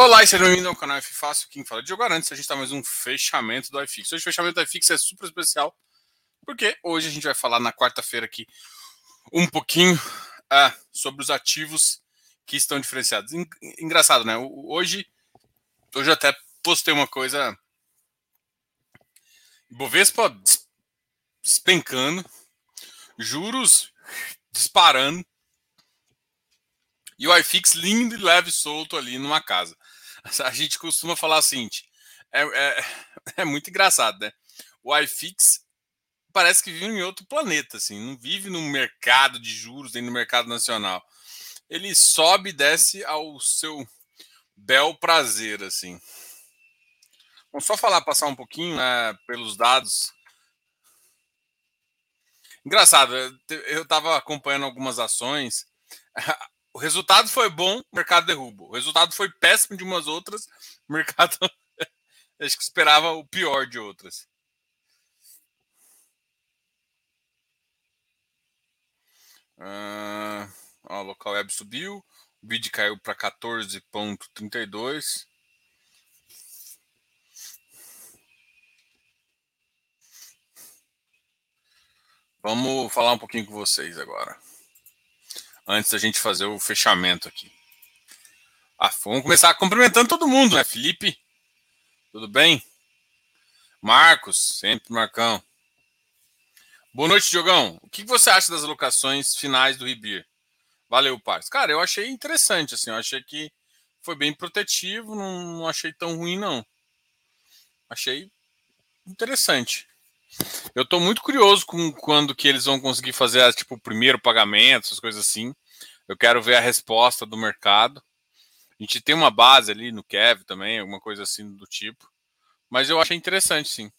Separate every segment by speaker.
Speaker 1: Olá e seja bem-vindo ao canal F Fácil, quem fala de jogar antes, a gente está mais um fechamento do iFix. Hoje o fechamento do iFix é super especial, porque hoje a gente vai falar na quarta-feira aqui um pouquinho ah, sobre os ativos que estão diferenciados. Engraçado, né? Hoje, hoje até postei uma coisa. Bovespa despencando, juros disparando, e o iFix lindo e leve solto ali numa casa. A gente costuma falar assim, é, é, é muito engraçado, né? O iFix parece que vive em outro planeta, assim, não vive no mercado de juros nem no mercado nacional. Ele sobe e desce ao seu bel prazer, assim. Vamos só falar, passar um pouquinho né, pelos dados. Engraçado, eu estava acompanhando algumas ações. O resultado foi bom, o mercado derruba. O resultado foi péssimo de umas outras, o mercado acho que esperava o pior de outras. Uh, ó, local web subiu, o bid caiu para 14,32. Vamos falar um pouquinho com vocês agora antes da gente fazer o fechamento aqui. Ah, vamos começar cumprimentando todo mundo, né? Felipe, tudo bem? Marcos, sempre Marcão. Boa noite, Diogão. O que você acha das alocações finais do Ribir? Valeu, Paz. Cara, eu achei interessante, assim, eu achei que foi bem protetivo, não, não achei tão ruim, não. Achei interessante. Eu estou muito curioso com quando que eles vão conseguir fazer tipo o primeiro pagamento, essas coisas assim. Eu quero ver a resposta do mercado. A gente tem uma base ali no Kev também, alguma coisa assim do tipo. Mas eu achei interessante, sim.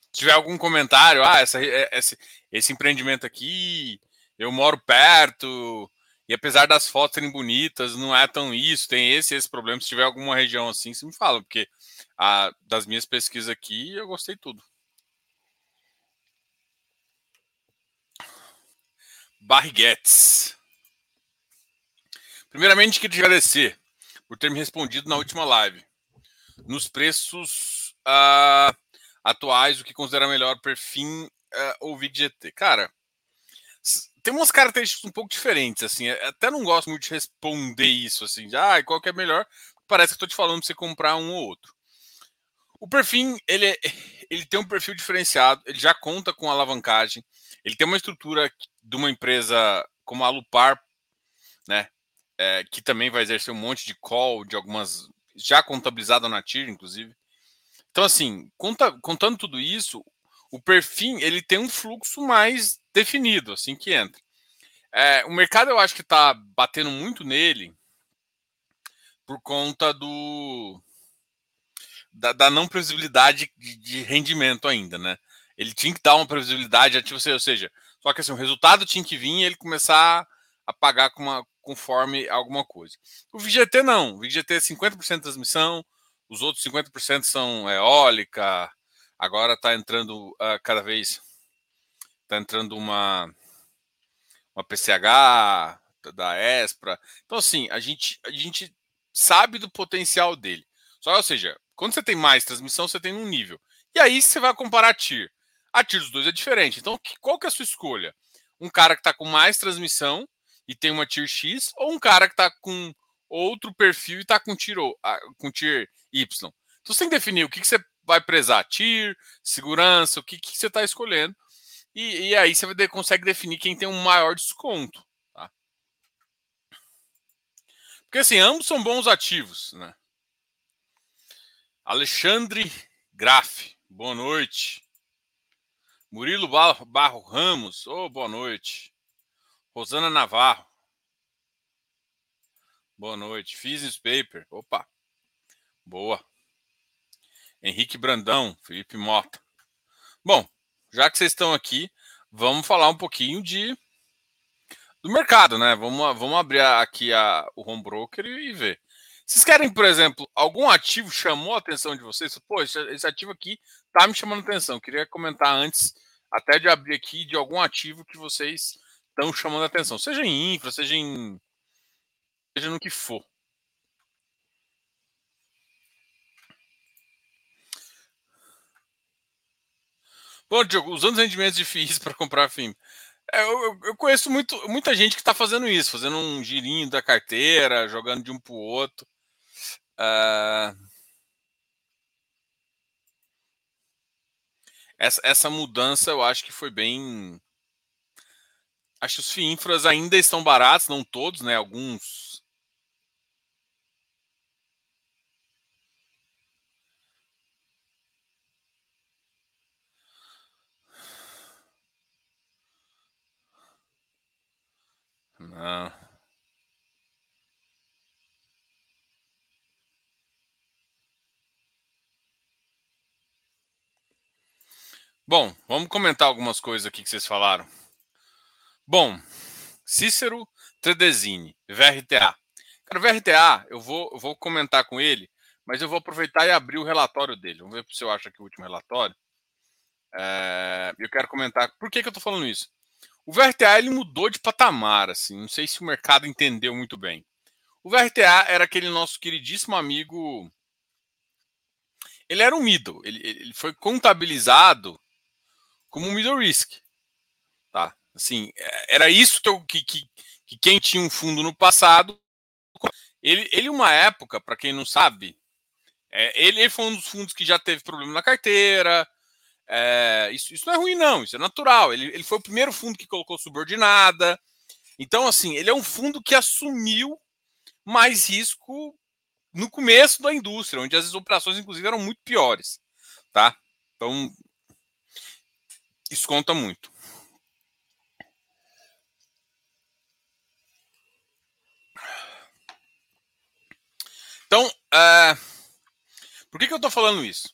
Speaker 1: Se tiver algum comentário, ah, essa, é, esse, esse empreendimento aqui, eu moro perto, e apesar das fotos serem bonitas, não é tão isso, tem esse esse problema. Se tiver alguma região assim, você me fala, porque a, das minhas pesquisas aqui, eu gostei tudo. Barriguetes. Primeiramente, queria te agradecer por ter me respondido na última live. Nos preços uh, atuais, o que considera melhor perfil uh, ou VGT. Cara, tem umas características um pouco diferentes, assim. Até não gosto muito de responder isso, assim. De, ah, qual que é melhor? Parece que estou te falando para você comprar um ou outro. O perfil, ele, é, ele tem um perfil diferenciado, ele já conta com alavancagem, ele tem uma estrutura de uma empresa como a Lupar, né, é, que também vai exercer um monte de call, de algumas, já contabilizada na TIR, inclusive. Então, assim, conta, contando tudo isso, o perfil, ele tem um fluxo mais definido, assim que entra. É, o mercado, eu acho que está batendo muito nele por conta do da, da não previsibilidade de, de, rendimento ainda, né? Ele tinha que dar uma previsibilidade ativa, ou seja, só que assim, o resultado tinha que vir e ele começar a pagar com uma, conforme alguma coisa. O VGT não, o VGT é 50% de transmissão, os outros 50% são eólica, agora está entrando uh, cada vez está entrando uma uma PCH da Espra. Então assim, a gente a gente sabe do potencial dele. Só, ou seja, quando você tem mais transmissão, você tem um nível. E aí você vai comparar TIR. A dos dois é diferente. Então, qual que é a sua escolha? Um cara que está com mais transmissão e tem uma TIR X, ou um cara que está com outro perfil e está com TIR, com TIR Y? Então, você tem que definir o que, que você vai prezar. TIR, segurança, o que, que você está escolhendo. E, e, aí você vai, consegue definir quem tem um maior desconto. Tá? Porque assim, ambos são bons ativos, né? Alexandre Graf, boa noite. Murilo Barro Ramos, oh, boa noite. Rosana Navarro, boa noite. Fiz Paper, opa, boa. Henrique Brandão, Felipe Mota. Bom, já que vocês estão aqui, vamos falar um pouquinho de do mercado, né? Vamos, vamos abrir aqui a, o home broker e ver. Vocês querem, por exemplo, algum ativo chamou a atenção de vocês? Pô, esse, esse ativo aqui tá me chamando atenção. Queria comentar antes, até de abrir aqui de algum ativo que vocês estão chamando a atenção, seja em infra, seja em seja no que for. Bom, Diogo, usando os rendimentos de FIIs para comprar FIM. É, eu, eu, conheço muito, muita gente que está fazendo isso, fazendo um girinho da carteira, jogando de um para o outro. Uh... Essa, essa mudança eu acho que foi bem. Acho que os FII infras ainda estão baratos, não todos, né? Alguns Não. Bom, vamos comentar algumas coisas aqui que vocês falaram. Bom, Cícero Tredesini, VRTA. Cara, VRTA, eu vou, eu vou comentar com ele, mas eu vou aproveitar e abrir o relatório dele. Vamos ver se eu acho aqui o último relatório. É, eu quero comentar. Por que, que eu estou falando isso? O VRTA ele mudou de patamar, assim. Não sei se o mercado entendeu muito bem. O VRTA era aquele nosso queridíssimo amigo. Ele era um middle. Ele, ele foi contabilizado como um middle risk. Tá? Assim, é, era isso que, que, que quem tinha um fundo no passado. Ele, ele uma época, para quem não sabe, é, ele, ele foi um dos fundos que já teve problema na carteira, é, isso, isso não é ruim, não, isso é natural. Ele, ele foi o primeiro fundo que colocou subordinada. Então, assim, ele é um fundo que assumiu mais risco no começo da indústria, onde as operações, inclusive, eram muito piores. Tá? Então, isso conta muito. Então, uh, por que, que eu estou falando isso?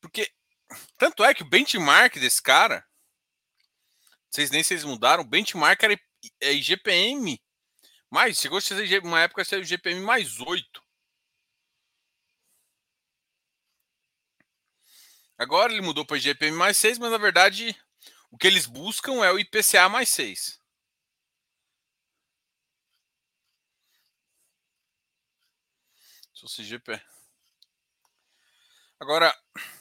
Speaker 1: Porque tanto é que o benchmark desse cara, vocês nem vocês mudaram, o benchmark era IGPM mais, chegou a ser uma época ser IGPM mais 8. Agora ele mudou para IGPM mais 6, mas na verdade o que eles buscam é o IPCA mais 6. Se fosse. Agora,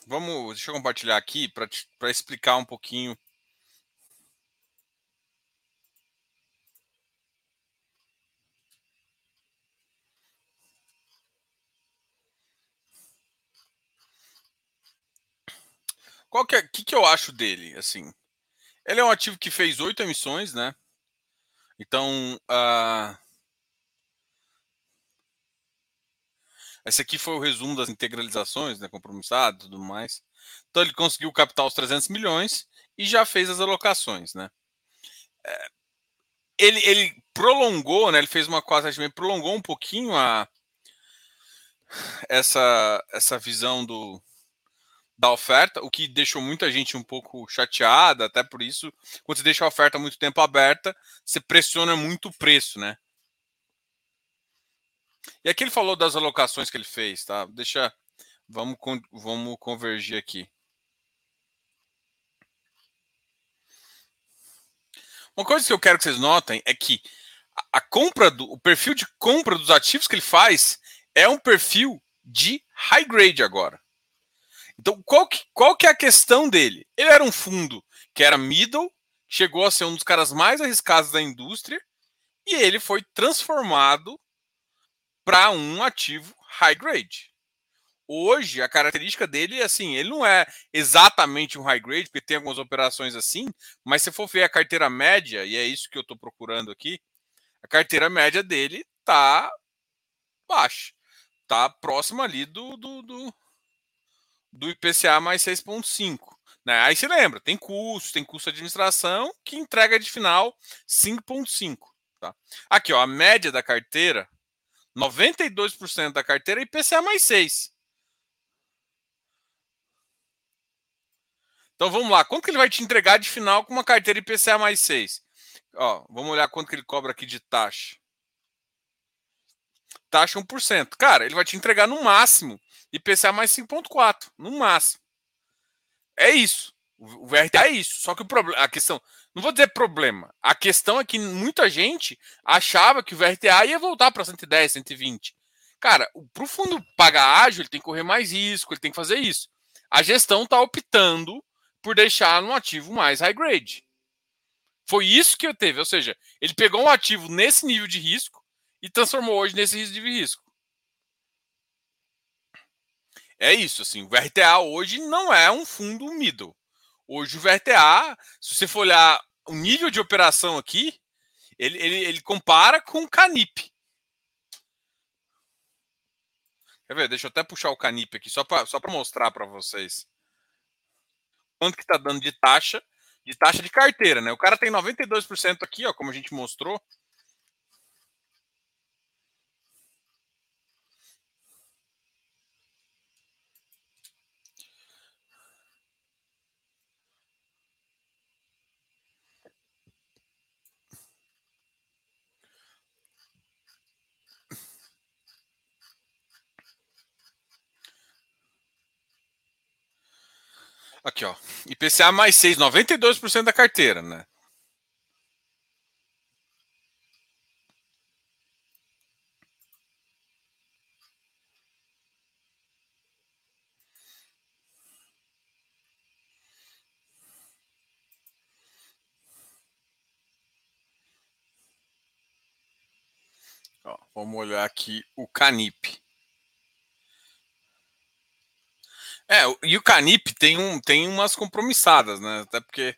Speaker 1: vamos, deixa eu compartilhar aqui para explicar um pouquinho. Qual que, é, que, que eu acho dele? Assim, ele é um ativo que fez oito emissões, né? Então, uh, Esse aqui foi o resumo das integralizações, né, compromissado e tudo mais. Então ele conseguiu captar os 300 milhões e já fez as alocações, né? É, ele, ele prolongou, né? Ele fez uma quase prolongou um pouquinho a essa essa visão do da oferta, o que deixou muita gente um pouco chateada, até por isso, quando você deixa a oferta muito tempo aberta, você pressiona muito o preço, né? E aqui ele falou das alocações que ele fez, tá? Deixa. Vamos, vamos convergir aqui. Uma coisa que eu quero que vocês notem é que a compra do o perfil de compra dos ativos que ele faz é um perfil de high grade agora. Então, qual que, qual que é a questão dele? Ele era um fundo que era middle, chegou a ser um dos caras mais arriscados da indústria, e ele foi transformado para um ativo high grade. Hoje, a característica dele é assim, ele não é exatamente um high grade, porque tem algumas operações assim, mas se for ver a carteira média, e é isso que eu estou procurando aqui, a carteira média dele tá baixa. Tá próxima ali do, do, do, do IPCA mais 6,5. Né? Aí você lembra, tem custo, tem custo de administração, que entrega de final 5,5. Tá? Aqui, ó, a média da carteira 92% da carteira é IPCA mais 6. Então vamos lá, quanto que ele vai te entregar de final com uma carteira IPCA mais 6? Ó, vamos olhar quanto que ele cobra aqui de taxa. Taxa 1%. Cara, ele vai te entregar no máximo IPCA mais 5.4, no máximo. É isso. O VRTA é isso. Só que o problema, a questão, não vou dizer problema. A questão é que muita gente achava que o VRTA ia voltar para 110, 120. Cara, para o fundo pagar ágil, ele tem que correr mais risco, ele tem que fazer isso. A gestão está optando por deixar um ativo mais high grade. Foi isso que eu teve, ou seja, ele pegou um ativo nesse nível de risco e transformou hoje nesse nível de risco. É isso, assim, o VRTA hoje não é um fundo middle. Hoje o VRTA, se você for olhar o nível de operação aqui, ele, ele, ele compara com o Canip. Quer ver? Deixa eu até puxar o Canip aqui, só para só mostrar para vocês. Quanto que está dando de taxa, de taxa de carteira, né? O cara tem 92% aqui, ó, como a gente mostrou. Aqui, ó. IPCA mais 6, 92% da carteira, né? Vamos olhar aqui o Canip. É, e o Canip tem, um, tem umas compromissadas, né? Até porque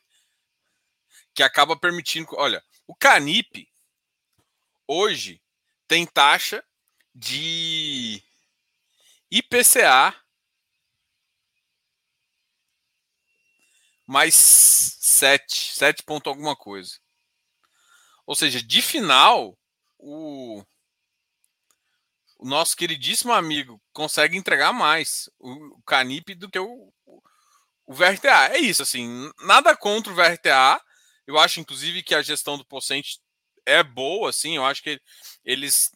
Speaker 1: que acaba permitindo. Olha, o Canip hoje tem taxa de IPCA mais 7, 7 ponto alguma coisa. Ou seja, de final, o, o nosso queridíssimo amigo consegue entregar mais o, Canip do que o, o VRTA. É isso, assim, nada contra o VRTA. Eu acho, inclusive, que a gestão do Pocente é boa, assim, eu acho que eles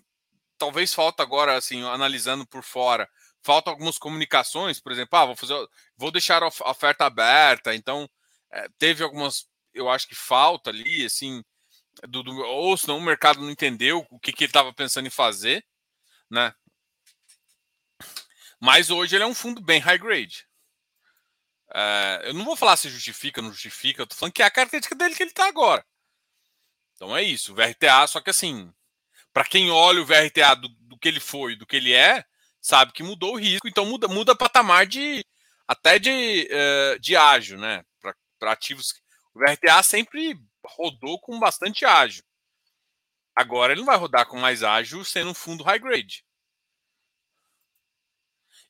Speaker 1: talvez falta agora, assim, analisando por fora, falta algumas comunicações, por exemplo, ah, vou fazer, vou deixar a oferta aberta, então é, teve algumas, eu acho que falta ali, assim, do, do, ou senão o mercado não entendeu o que, que ele estava pensando em fazer né? Mas hoje ele é um fundo bem high grade. É, eu não vou falar se justifica, não justifica, eu tô falando que é a característica dele que ele está agora. Então é isso, o VRTA, só que assim, para quem olha o VRTA do, do, que ele foi, do que ele é, sabe que mudou o risco, então muda, muda patamar de até de, uh, de ágio, né? Para ativos. O VRTA sempre rodou com bastante ágio. Agora ele não vai rodar com mais ágil sendo um fundo high grade.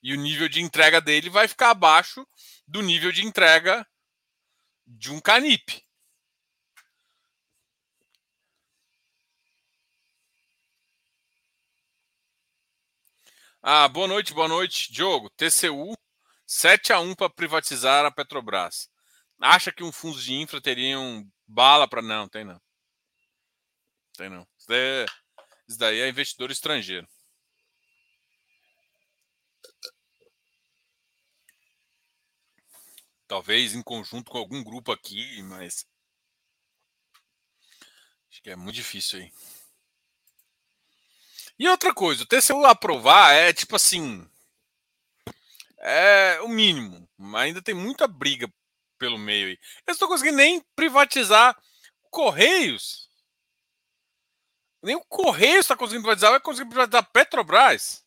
Speaker 1: E o nível de entrega dele vai ficar abaixo do nível de entrega de um Canip. Ah, boa noite, boa noite. Diogo, TCU 7 a 1 para privatizar a Petrobras. Acha que um fundo de infra teriam bala para não, tem não. Tem não. Isso daí é, isso daí é investidor estrangeiro. Talvez em conjunto com algum grupo aqui, mas. Acho que é muito difícil aí. E outra coisa, o TCU aprovar é tipo assim. É o mínimo. Ainda tem muita briga pelo meio aí. Eu não estou conseguindo nem privatizar Correios. Nem o Correio está conseguindo privatizar, vai conseguir privatizar a Petrobras.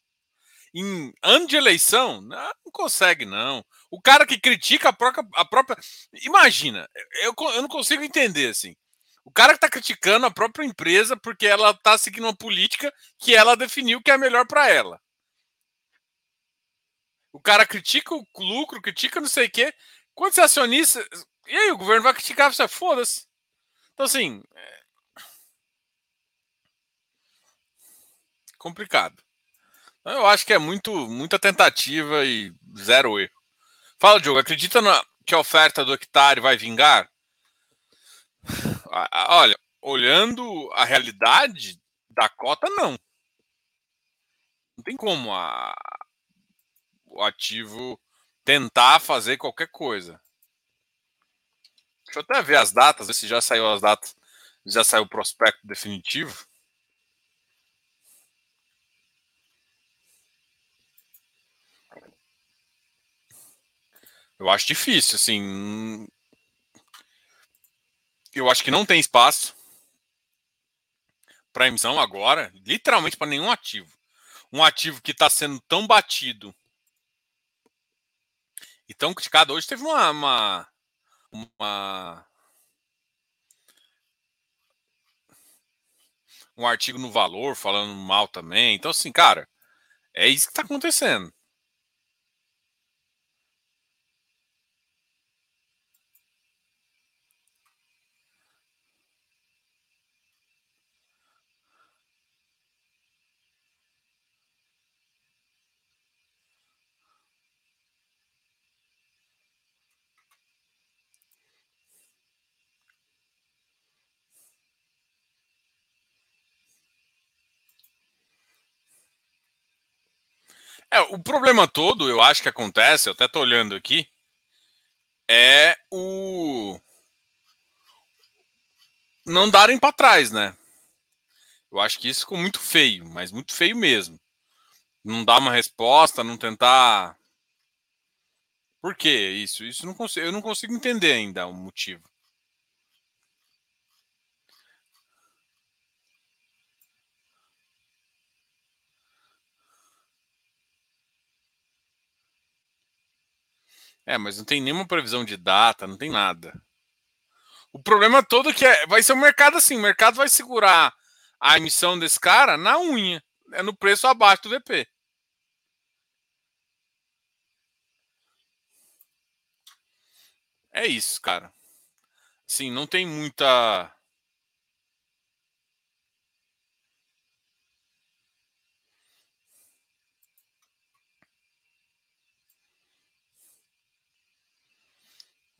Speaker 1: Em ano de eleição, não, não consegue, não. O cara que critica a própria. A própria imagina, eu, eu não consigo entender assim. O cara que está criticando a própria empresa porque ela está seguindo uma política que ela definiu que é melhor para ela. O cara critica o lucro, critica não sei o quê. Quando você é acionista. E aí, o governo vai criticar você? Foda-se. Então, assim, complicado. Eu acho que é muito muita tentativa e zero erro. Fala, Diogo, acredita na, que a oferta do hectare vai vingar? Olha, olhando a realidade da cota, não. Não tem como a, o ativo tentar fazer qualquer coisa. Deixa eu até ver as datas, ver se já saiu as datas, já saiu o prospecto definitivo. Eu acho difícil, assim. Eu acho que não tem espaço para emissão agora, literalmente para nenhum ativo. Um ativo que está sendo tão batido e tão criticado. Hoje teve uma, uma, uma um artigo no Valor falando mal também. Então, assim, cara, é isso que está acontecendo. É, o problema todo, eu acho que acontece, eu até tô olhando aqui, é o não darem para trás, né? Eu acho que isso ficou muito feio, mas muito feio mesmo. Não dar uma resposta, não tentar. Por que isso? Isso não consigo, eu não consigo entender ainda o motivo. É, mas não tem nenhuma previsão de data, não tem nada. O problema todo é que é, vai ser o mercado assim, o mercado vai segurar a emissão desse cara na unha, é no preço abaixo do VP. É isso, cara. Sim, não tem muita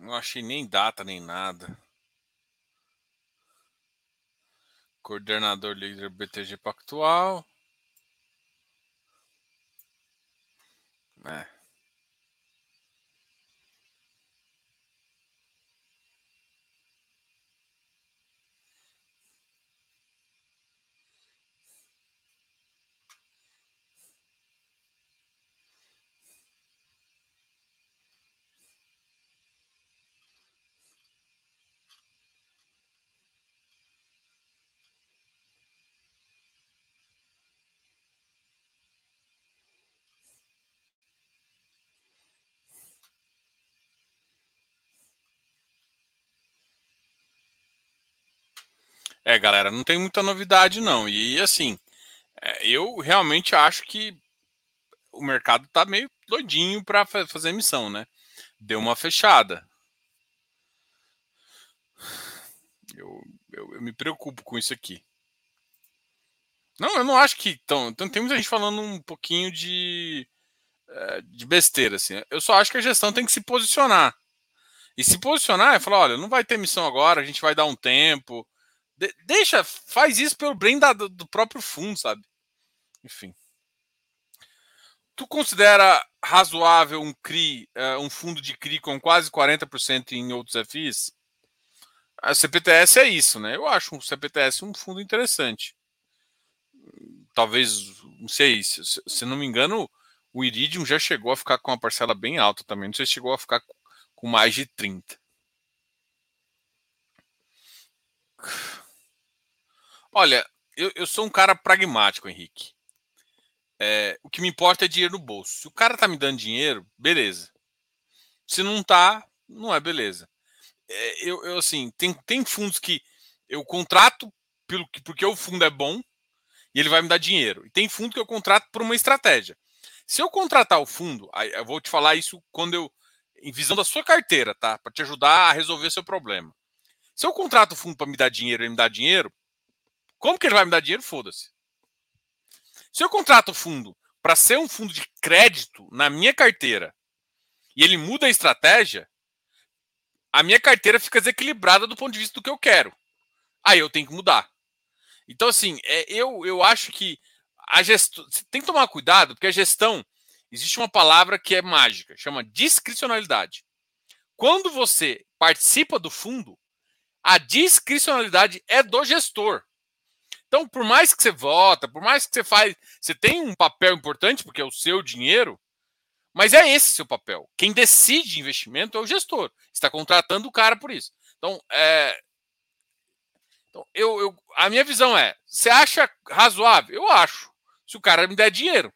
Speaker 1: Não achei nem data nem nada. Coordenador líder BTG Pactual. É. É, galera, não tem muita novidade não. E assim, é, eu realmente acho que o mercado tá meio doidinho para fazer emissão, né? Deu uma fechada. Eu, eu, eu, me preocupo com isso aqui. Não, eu não acho que. Então tem muita gente falando um pouquinho de, é, de besteira, assim. Eu só acho que a gestão tem que se posicionar. E se posicionar é falar: olha, não vai ter emissão agora, a gente vai dar um tempo de deixa, faz isso pelo bem da, do próprio fundo, sabe? Enfim. Tu considera razoável um CRI, uh, um fundo de CRI com quase 40% em outros FIs? A CPTS é isso, né? Eu acho o CPTS um fundo interessante. Talvez, não sei, se, se não me engano, o Iridium já chegou a ficar com uma parcela bem alta também. Não sei se chegou a ficar com mais de 30. Olha, eu, eu sou um cara pragmático, Henrique. É, o que me importa é dinheiro no bolso. Se o cara tá me dando dinheiro, beleza. Se não tá, não é beleza. É, eu, eu, assim, tem, tem fundos que eu contrato pelo, porque o fundo é bom e ele vai me dar dinheiro. E tem fundo que eu contrato por uma estratégia. Se eu contratar o fundo, eu vou te falar isso quando eu. Em visão da sua carteira, tá? Para te ajudar a resolver seu problema. Se eu contrato o fundo para me dar dinheiro e me dá dinheiro, como que ele vai me dar dinheiro? Foda-se. Se eu contrato o fundo para ser um fundo de crédito na minha carteira e ele muda a estratégia, a minha carteira fica desequilibrada do ponto de vista do que eu quero. Aí eu tenho que mudar. Então, assim, é, eu, eu acho que a gestão. Tem que tomar cuidado, porque a gestão. Existe uma palavra que é mágica, chama discricionalidade. Quando você participa do fundo, a discricionalidade é do gestor. Então, por mais que você vota, por mais que você faz, você tem um papel importante porque é o seu dinheiro, Mas é esse seu papel. Quem decide investimento é o gestor. Está contratando o cara por isso. Então, é, então eu, eu, a minha visão é: você acha razoável? Eu acho. Se o cara me der dinheiro.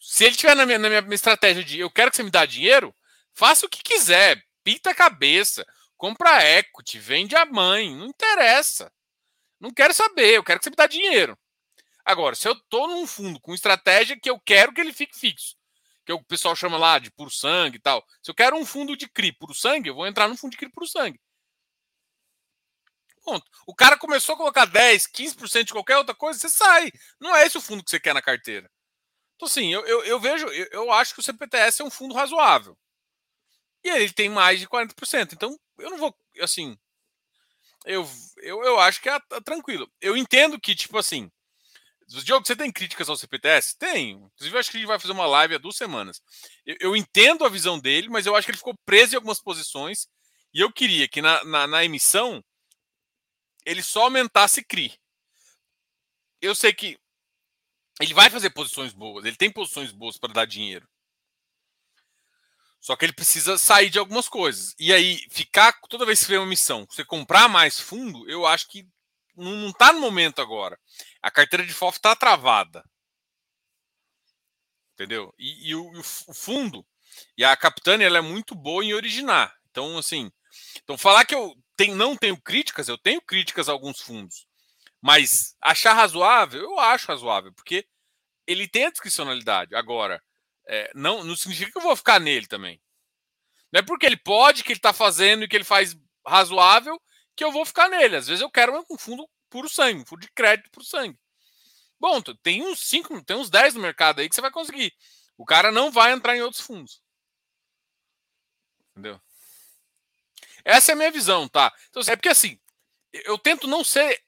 Speaker 1: Se ele tiver na minha, na minha estratégia de eu quero que você me dá dinheiro, faça o que quiser. Pinta a cabeça. Compra equity, vende a mãe. Não interessa. Não quero saber. Eu quero que você me dá dinheiro. Agora, se eu estou num fundo com estratégia que eu quero que ele fique fixo, que o pessoal chama lá de puro sangue e tal. Se eu quero um fundo de CRI puro sangue, eu vou entrar num fundo de CRI puro sangue. Ponto. O cara começou a colocar 10, 15% de qualquer outra coisa, você sai. Não é esse o fundo que você quer na carteira. Então, assim, eu, eu, eu vejo, eu, eu, acho que o CPTS é um fundo razoável. E ele tem mais de 40%. Então, eu não vou, assim. Eu, eu, eu acho que é, tranquilo. Eu entendo que, tipo assim, Diogo, você tem críticas ao CPTS? Tenho. Inclusive, eu acho que gente vai fazer uma live há duas semanas. Eu, eu, entendo a visão dele, mas eu acho que ele ficou preso em algumas posições. E eu queria que na, na, na emissão ele só aumentasse CRI. Eu sei que ele vai fazer posições boas, ele tem posições boas para dar dinheiro. Só que ele precisa sair de algumas coisas. E aí, ficar toda vez que vem uma missão, você comprar mais fundo, eu acho que não está no momento agora. A carteira de FOF está travada. Entendeu? E, e o, o, fundo e a Capitânia ela é muito boa em originar. Então, assim, então falar que eu tenho, não tenho críticas, eu tenho críticas a alguns fundos. Mas achar razoável, eu acho razoável, porque ele tem a discricionalidade. Agora, é, não, não significa que eu vou ficar nele também. Não é porque ele pode, que ele está fazendo e que ele faz razoável, que eu vou ficar nele. Às vezes eu quero um fundo puro sangue, um fundo de crédito puro sangue. Bom, tem uns 5, tem uns 10 no mercado aí que você vai conseguir. O cara não vai entrar em outros fundos. Entendeu? Essa é a minha visão, tá? Então, é porque assim, eu tento não ser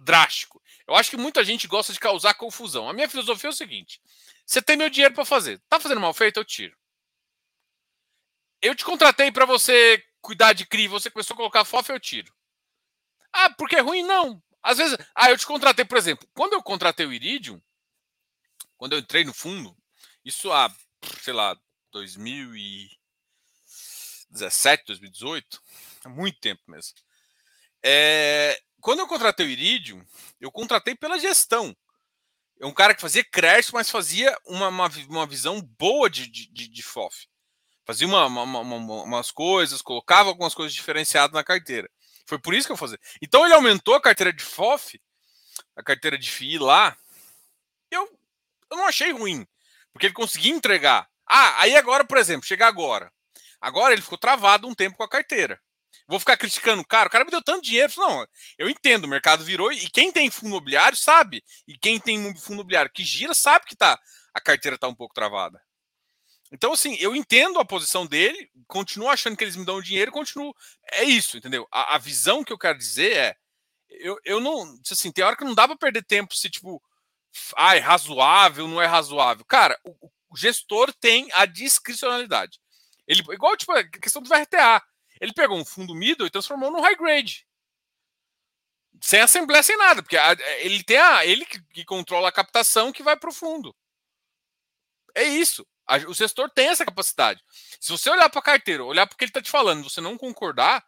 Speaker 1: drástico. Eu acho que muita gente gosta de causar confusão. A minha filosofia é o seguinte: você tem meu dinheiro para fazer. Tá fazendo mal feito, eu tiro. Eu te contratei para você cuidar de CRI, você começou a colocar FOF, eu tiro. Ah, porque é ruim? Não. Às vezes, ah, eu te contratei, por exemplo, quando eu contratei o Iridium, quando eu entrei no fundo, isso há, sei lá, 2017, 2018, há muito tempo mesmo. É, quando eu contratei o Iridium, eu contratei pela gestão. É um cara que fazia crédito, mas fazia uma, uma, uma visão boa de, de, de FOF fazia uma, uma, uma, umas coisas, colocava algumas coisas diferenciadas na carteira. Foi por isso que eu fazia. Então ele aumentou a carteira de FOF, a carteira de FI lá. Eu, eu não achei ruim, porque ele conseguia entregar. Ah, aí agora, por exemplo, chega agora. Agora ele ficou travado um tempo com a carteira. Vou ficar criticando o cara, o cara me deu tanto dinheiro. Não, eu entendo, o mercado virou e quem tem fundo imobiliário sabe. E quem tem fundo imobiliário que gira sabe que tá, a carteira está um pouco travada. Então, assim, eu entendo a posição dele, continuo achando que eles me dão dinheiro, continuo. É isso, entendeu? A, a visão que eu quero dizer é. Eu, eu não. Assim, tem hora que não dá para perder tempo se, tipo, ah, é razoável, não é razoável. Cara, o, o gestor tem a discricionalidade. Ele, igual, tipo, a questão do VRTA. Ele pegou um fundo middle e transformou no high grade. Sem assembleia, sem nada, porque a, ele tem a. Ele que, controla a captação que vai para o fundo. É isso. O gestor tem essa capacidade. Se você olhar para a carteira, olhar para o que ele está te falando, você não concordar,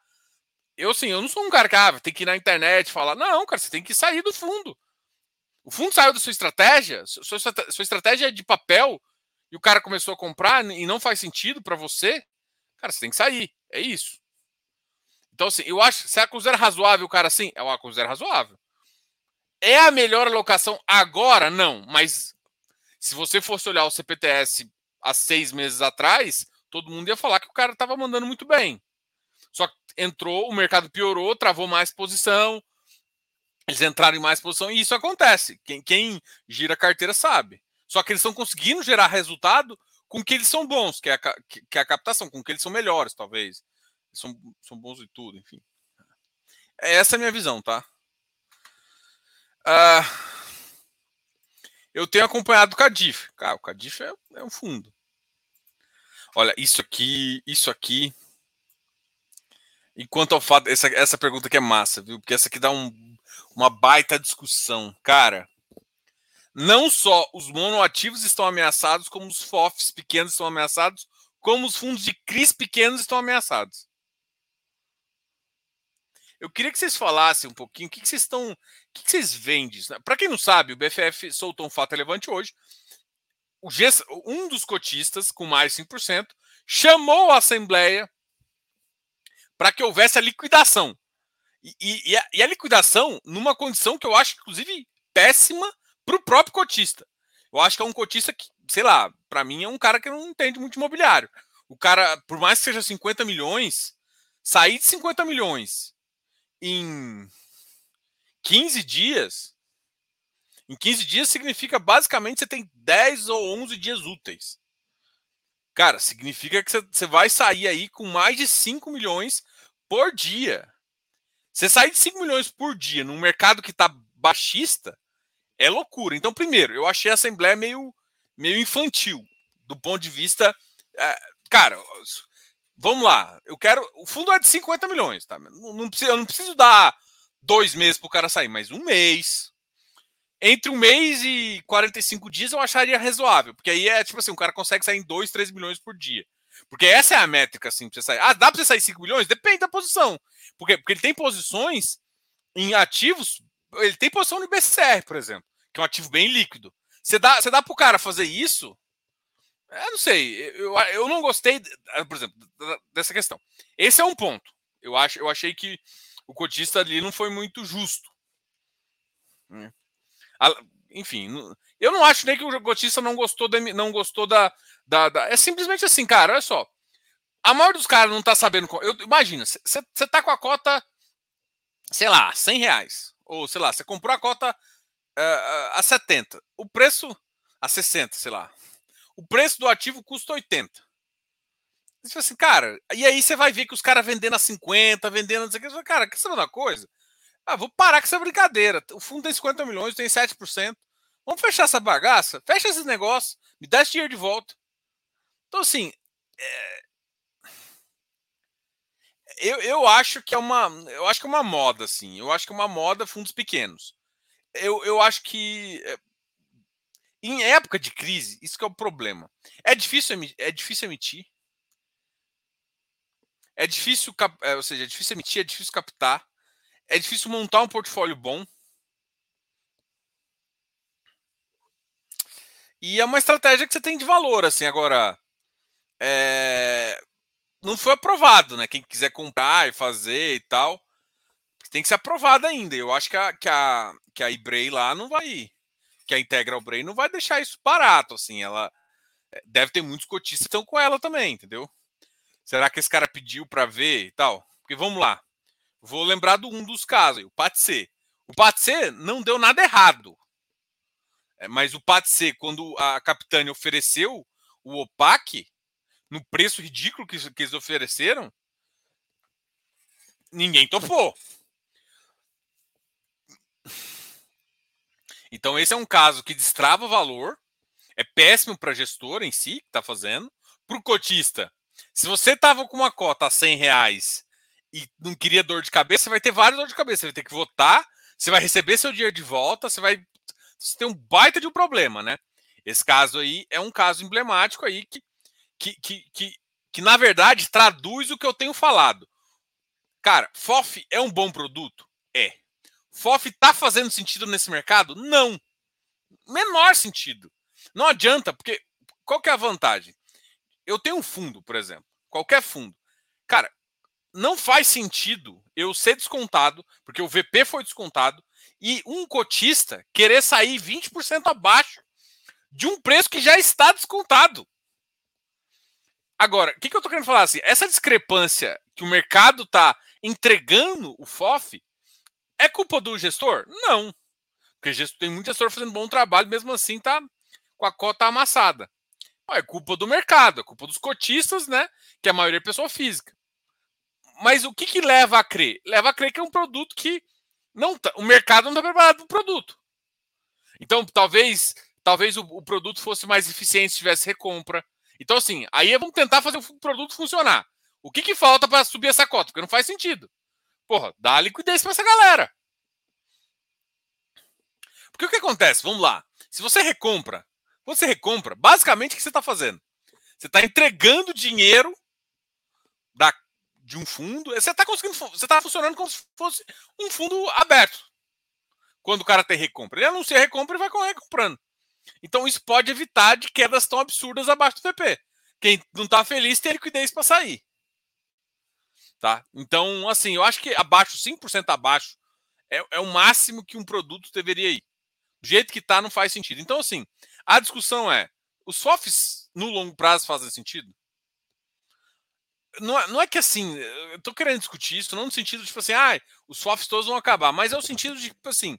Speaker 1: eu sim, eu não sou um cara que ah, tem que ir na internet falar. Não, cara, você tem que sair do fundo. O fundo saiu da sua estratégia, sua, sua estratégia é de papel e o cara começou a comprar e não faz sentido para você, cara, você tem que sair. É isso. Então, assim, eu acho. Você considera razoável o cara assim? Eu considero razoável. É a melhor alocação agora? Não. Mas se você fosse olhar o CPTS há seis meses atrás, todo mundo ia falar que o cara estava mandando muito bem. Só que entrou, o mercado piorou, travou mais posição, eles entraram em mais posição e isso acontece. Quem, quem gira a carteira sabe. Só que eles estão conseguindo gerar resultado com que eles são bons, que é a, que, é a captação, com que eles são melhores, talvez. São, são bons em tudo, enfim. Essa é a minha visão, tá? Uh, eu tenho acompanhado o Cadif. Cara, o Cadif é, é um fundo. Olha, isso aqui, isso aqui. Enquanto ao fato, essa, essa pergunta aqui é massa, viu? Porque essa aqui dá um, uma baita discussão. Cara, Não só os monoativos estão ameaçados, como os FOFs pequenos estão ameaçados, como os fundos de CRIs pequenos estão ameaçados. Eu queria que vocês falassem um pouquinho o que, que vocês estão. O que, que vocês disso. Né? Para quem não sabe, o BFF soltou um fato relevante hoje. Um dos cotistas, com mais de 5%, chamou a Assembleia para que houvesse a liquidação. E, e, e, a, liquidação numa condição que eu acho, inclusive, péssima para o próprio cotista. Eu acho que é um cotista que, sei lá, para mim é um cara que não entende muito imobiliário. O cara, por mais que seja 50 milhões, sair de 50 milhões em 15 dias, em 15 dias significa basicamente você tem 10 ou 11 dias úteis. Cara, significa que você vai sair aí com mais de 5 milhões por dia. Você sair de 5 milhões por dia num mercado que está baixista é loucura. Então, primeiro, eu achei a Assembleia meio, meio infantil do ponto de vista. É, cara, Vamos lá. Eu quero. O fundo é de 50 milhões, tá? Não, não eu não preciso dar dois meses para o cara sair, mas um mês. Entre um mês e 45 dias eu acharia razoável. Porque aí é tipo assim, o cara consegue sair em 2, 3 milhões por dia. Porque essa é a métrica, assim, pra você sair. Ah, dá para você sair 5 milhões? Depende da posição. Porque, porque ele tem posições em ativos. Ele tem posição no IBCR, por exemplo, que é um ativo bem líquido. Você dá, você dá para o cara fazer isso eu não sei, eu, eu não gostei, ah, por exemplo, dessa questão. Esse é um ponto. Eu, acho, eu achei que o cotista ali não foi muito justo. Né? Enfim, eu não acho nem que o cotista não gostou da. Não gostou da, da, da É simplesmente assim, cara, olha só. A maioria dos caras não tá sabendo. Eu, imagina, você tá com a cota, sei lá, 100 reais. Ou sei lá, você comprou a cota uh, a 70. O preço a 60, sei lá o preço do ativo custa 80. Você assim, cara, e aí você vai ver que os caras vendendo a 50, vendendo, não sei o que. Cara, que sabe uma coisa? Ah, vou parar com essa brincadeira. O fundo tem 50 milhões, tem 7%. Vamos fechar essa bagaça? Fecha esses negócios, me dá esse dinheiro de volta. Então, assim, é... eu, eu acho que é uma. Eu acho que é uma moda, assim. Eu acho que é uma moda fundos pequenos. Eu, eu acho que é, em época de crise, isso que é o problema. É difícil, é difícil emitir. É difícil, é, ou seja, é difícil emitir, é difícil captar. É difícil montar um portfólio bom. E é uma estratégia que você tem de valor, assim. Agora, é... não foi aprovado, né? Quem quiser comprar e fazer e tal, tem que ser aprovado ainda. Eu acho que a, que a, que a Ibrei lá não vai que a Integral Brain não vai deixar isso barato, assim, ela eh, deve ter muitos cotistas que estão com ela também, entendeu? Será que esse cara pediu para ver e tal? Porque vamos lá, vou lembrar do um dos casos, o PATC. O PATC não deu nada errado, é, mas o PATC, quando a Capitânia ofereceu o OPAC, no preço ridículo que, que eles ofereceram, ninguém topou. Então, esse é um caso que destrava valor, é péssimo para a gestora em si, que está fazendo. Para o cotista, se você estava com uma cota a 100 reais e não queria dor de cabeça, você vai ter várias dor de cabeça. Você vai ter que votar, você vai receber seu dinheiro de volta, você vai você um baita de um problema, né? Esse caso aí é um caso emblemático aí que, que, que, que, que na verdade traduz o que eu tenho falado. Cara, FOF é um bom produto? É. FOF está fazendo sentido nesse mercado? Não. Menor sentido. Não adianta, porque qual que é a vantagem? Eu tenho um fundo, por exemplo, qualquer fundo. Cara, não faz sentido eu ser descontado, porque o VP foi descontado, e um cotista querer sair 20% abaixo de um preço que já está descontado. Agora, o que, que eu estou querendo falar assim? Essa discrepância que o mercado está entregando o FOF é culpa do gestor? Não. Porque gestor, tem muito gestor fazendo bom trabalho, mesmo assim tá com a cota amassada. É culpa do mercado, é culpa dos cotistas, né? Que a maioria é pessoa física. Mas o que, que leva a crer? Leva a crer que é um produto que não tá, o mercado não está preparado para o produto. Então, talvez, talvez o, o, produto fosse mais eficiente se tivesse recompra. Então, assim, aí vamos tentar fazer o produto funcionar. O que, que falta para subir essa cota? Porque não faz sentido. Porra, dá liquidez para essa galera. Porque o que acontece? Vamos lá. Se você recompra, você recompra, basicamente o que você está fazendo? Você está entregando dinheiro da, de um fundo. Você está conseguindo. Você está funcionando como se fosse um fundo aberto. Quando o cara tem recompra. Ele anuncia recompra e vai recomprando. Então isso pode evitar de quedas tão absurdas abaixo do VP. Quem não está feliz tem liquidez para sair. Tá? Então, assim, eu acho que abaixo, 5% abaixo, é, é o máximo que um produto deveria ir. Do jeito que está, não faz sentido. Então, assim, a discussão é: os softs no longo prazo fazem sentido? Não é, não é que assim, eu estou querendo discutir isso, não no sentido de, tipo assim, ah, os softs todos vão acabar, mas é o sentido de, tipo assim,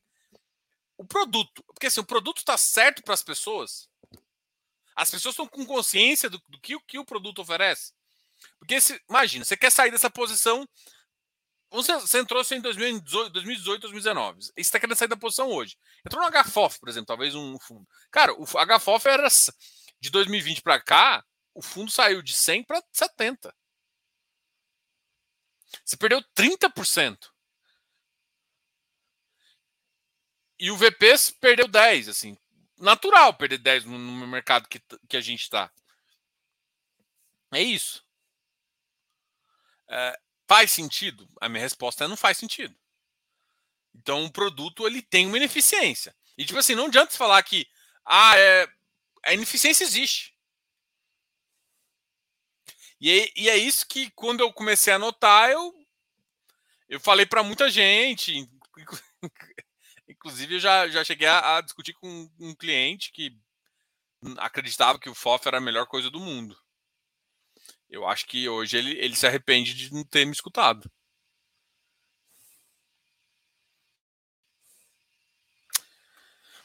Speaker 1: o produto. Porque assim, o produto está certo para as pessoas. As pessoas estão com consciência do, do que, que, o produto oferece. Porque se, imagina, você quer sair dessa posição. Você, você entrou assim, em 2018, 2018 2019. E você está querendo sair da posição hoje. Entrou no HFOF, por exemplo, talvez um fundo. Cara, o HFOF era de 2020 para cá, o fundo saiu de 100 para 70. Você perdeu 30%. E o VPs perdeu 10, assim. Natural perder 10 no, no mercado que, que a gente está. É isso. É, faz sentido? A minha resposta é não faz sentido. Então o produto ele tem uma ineficiência. E tipo assim, não adianta falar que ah, é, a ineficiência existe. E é, e é isso que quando eu comecei a notar, eu, eu falei para muita gente. Inclusive, eu já, já cheguei a, a, discutir com um cliente que acreditava que o FOF era a melhor coisa do mundo. Eu acho que hoje ele, ele se arrepende de não ter me escutado.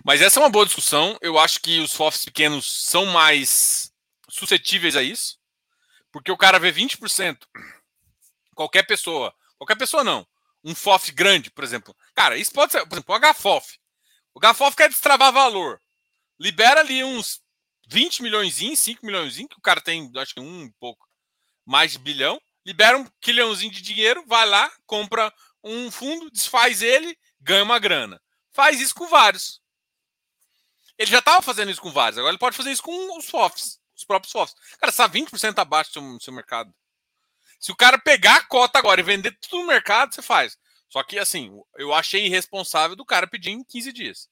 Speaker 1: Mas essa é uma boa discussão. Eu acho que os FOFs pequenos são mais suscetíveis a isso. Porque o cara vê 20%. Qualquer pessoa. Qualquer pessoa não. Um FOF grande, por exemplo. Cara, isso pode ser, por exemplo, o HFOF. O HFOF quer destravar valor. Libera ali uns 20 milhões, 5 milhões, que o cara tem, acho que um pouco mais de bilhão. Libera um quilhãozinho de dinheiro, vai lá, compra um fundo, desfaz ele, ganha uma grana. Faz isso com vários. Ele já estava fazendo isso com vários, agora ele pode fazer isso com os FOFs, os próprios FOFs. Cara, está 20% abaixo do seu, seu mercado. Se o cara pegar a cota agora e vender tudo no mercado, você faz. Só que, assim, eu achei irresponsável do cara pedir em 15 dias.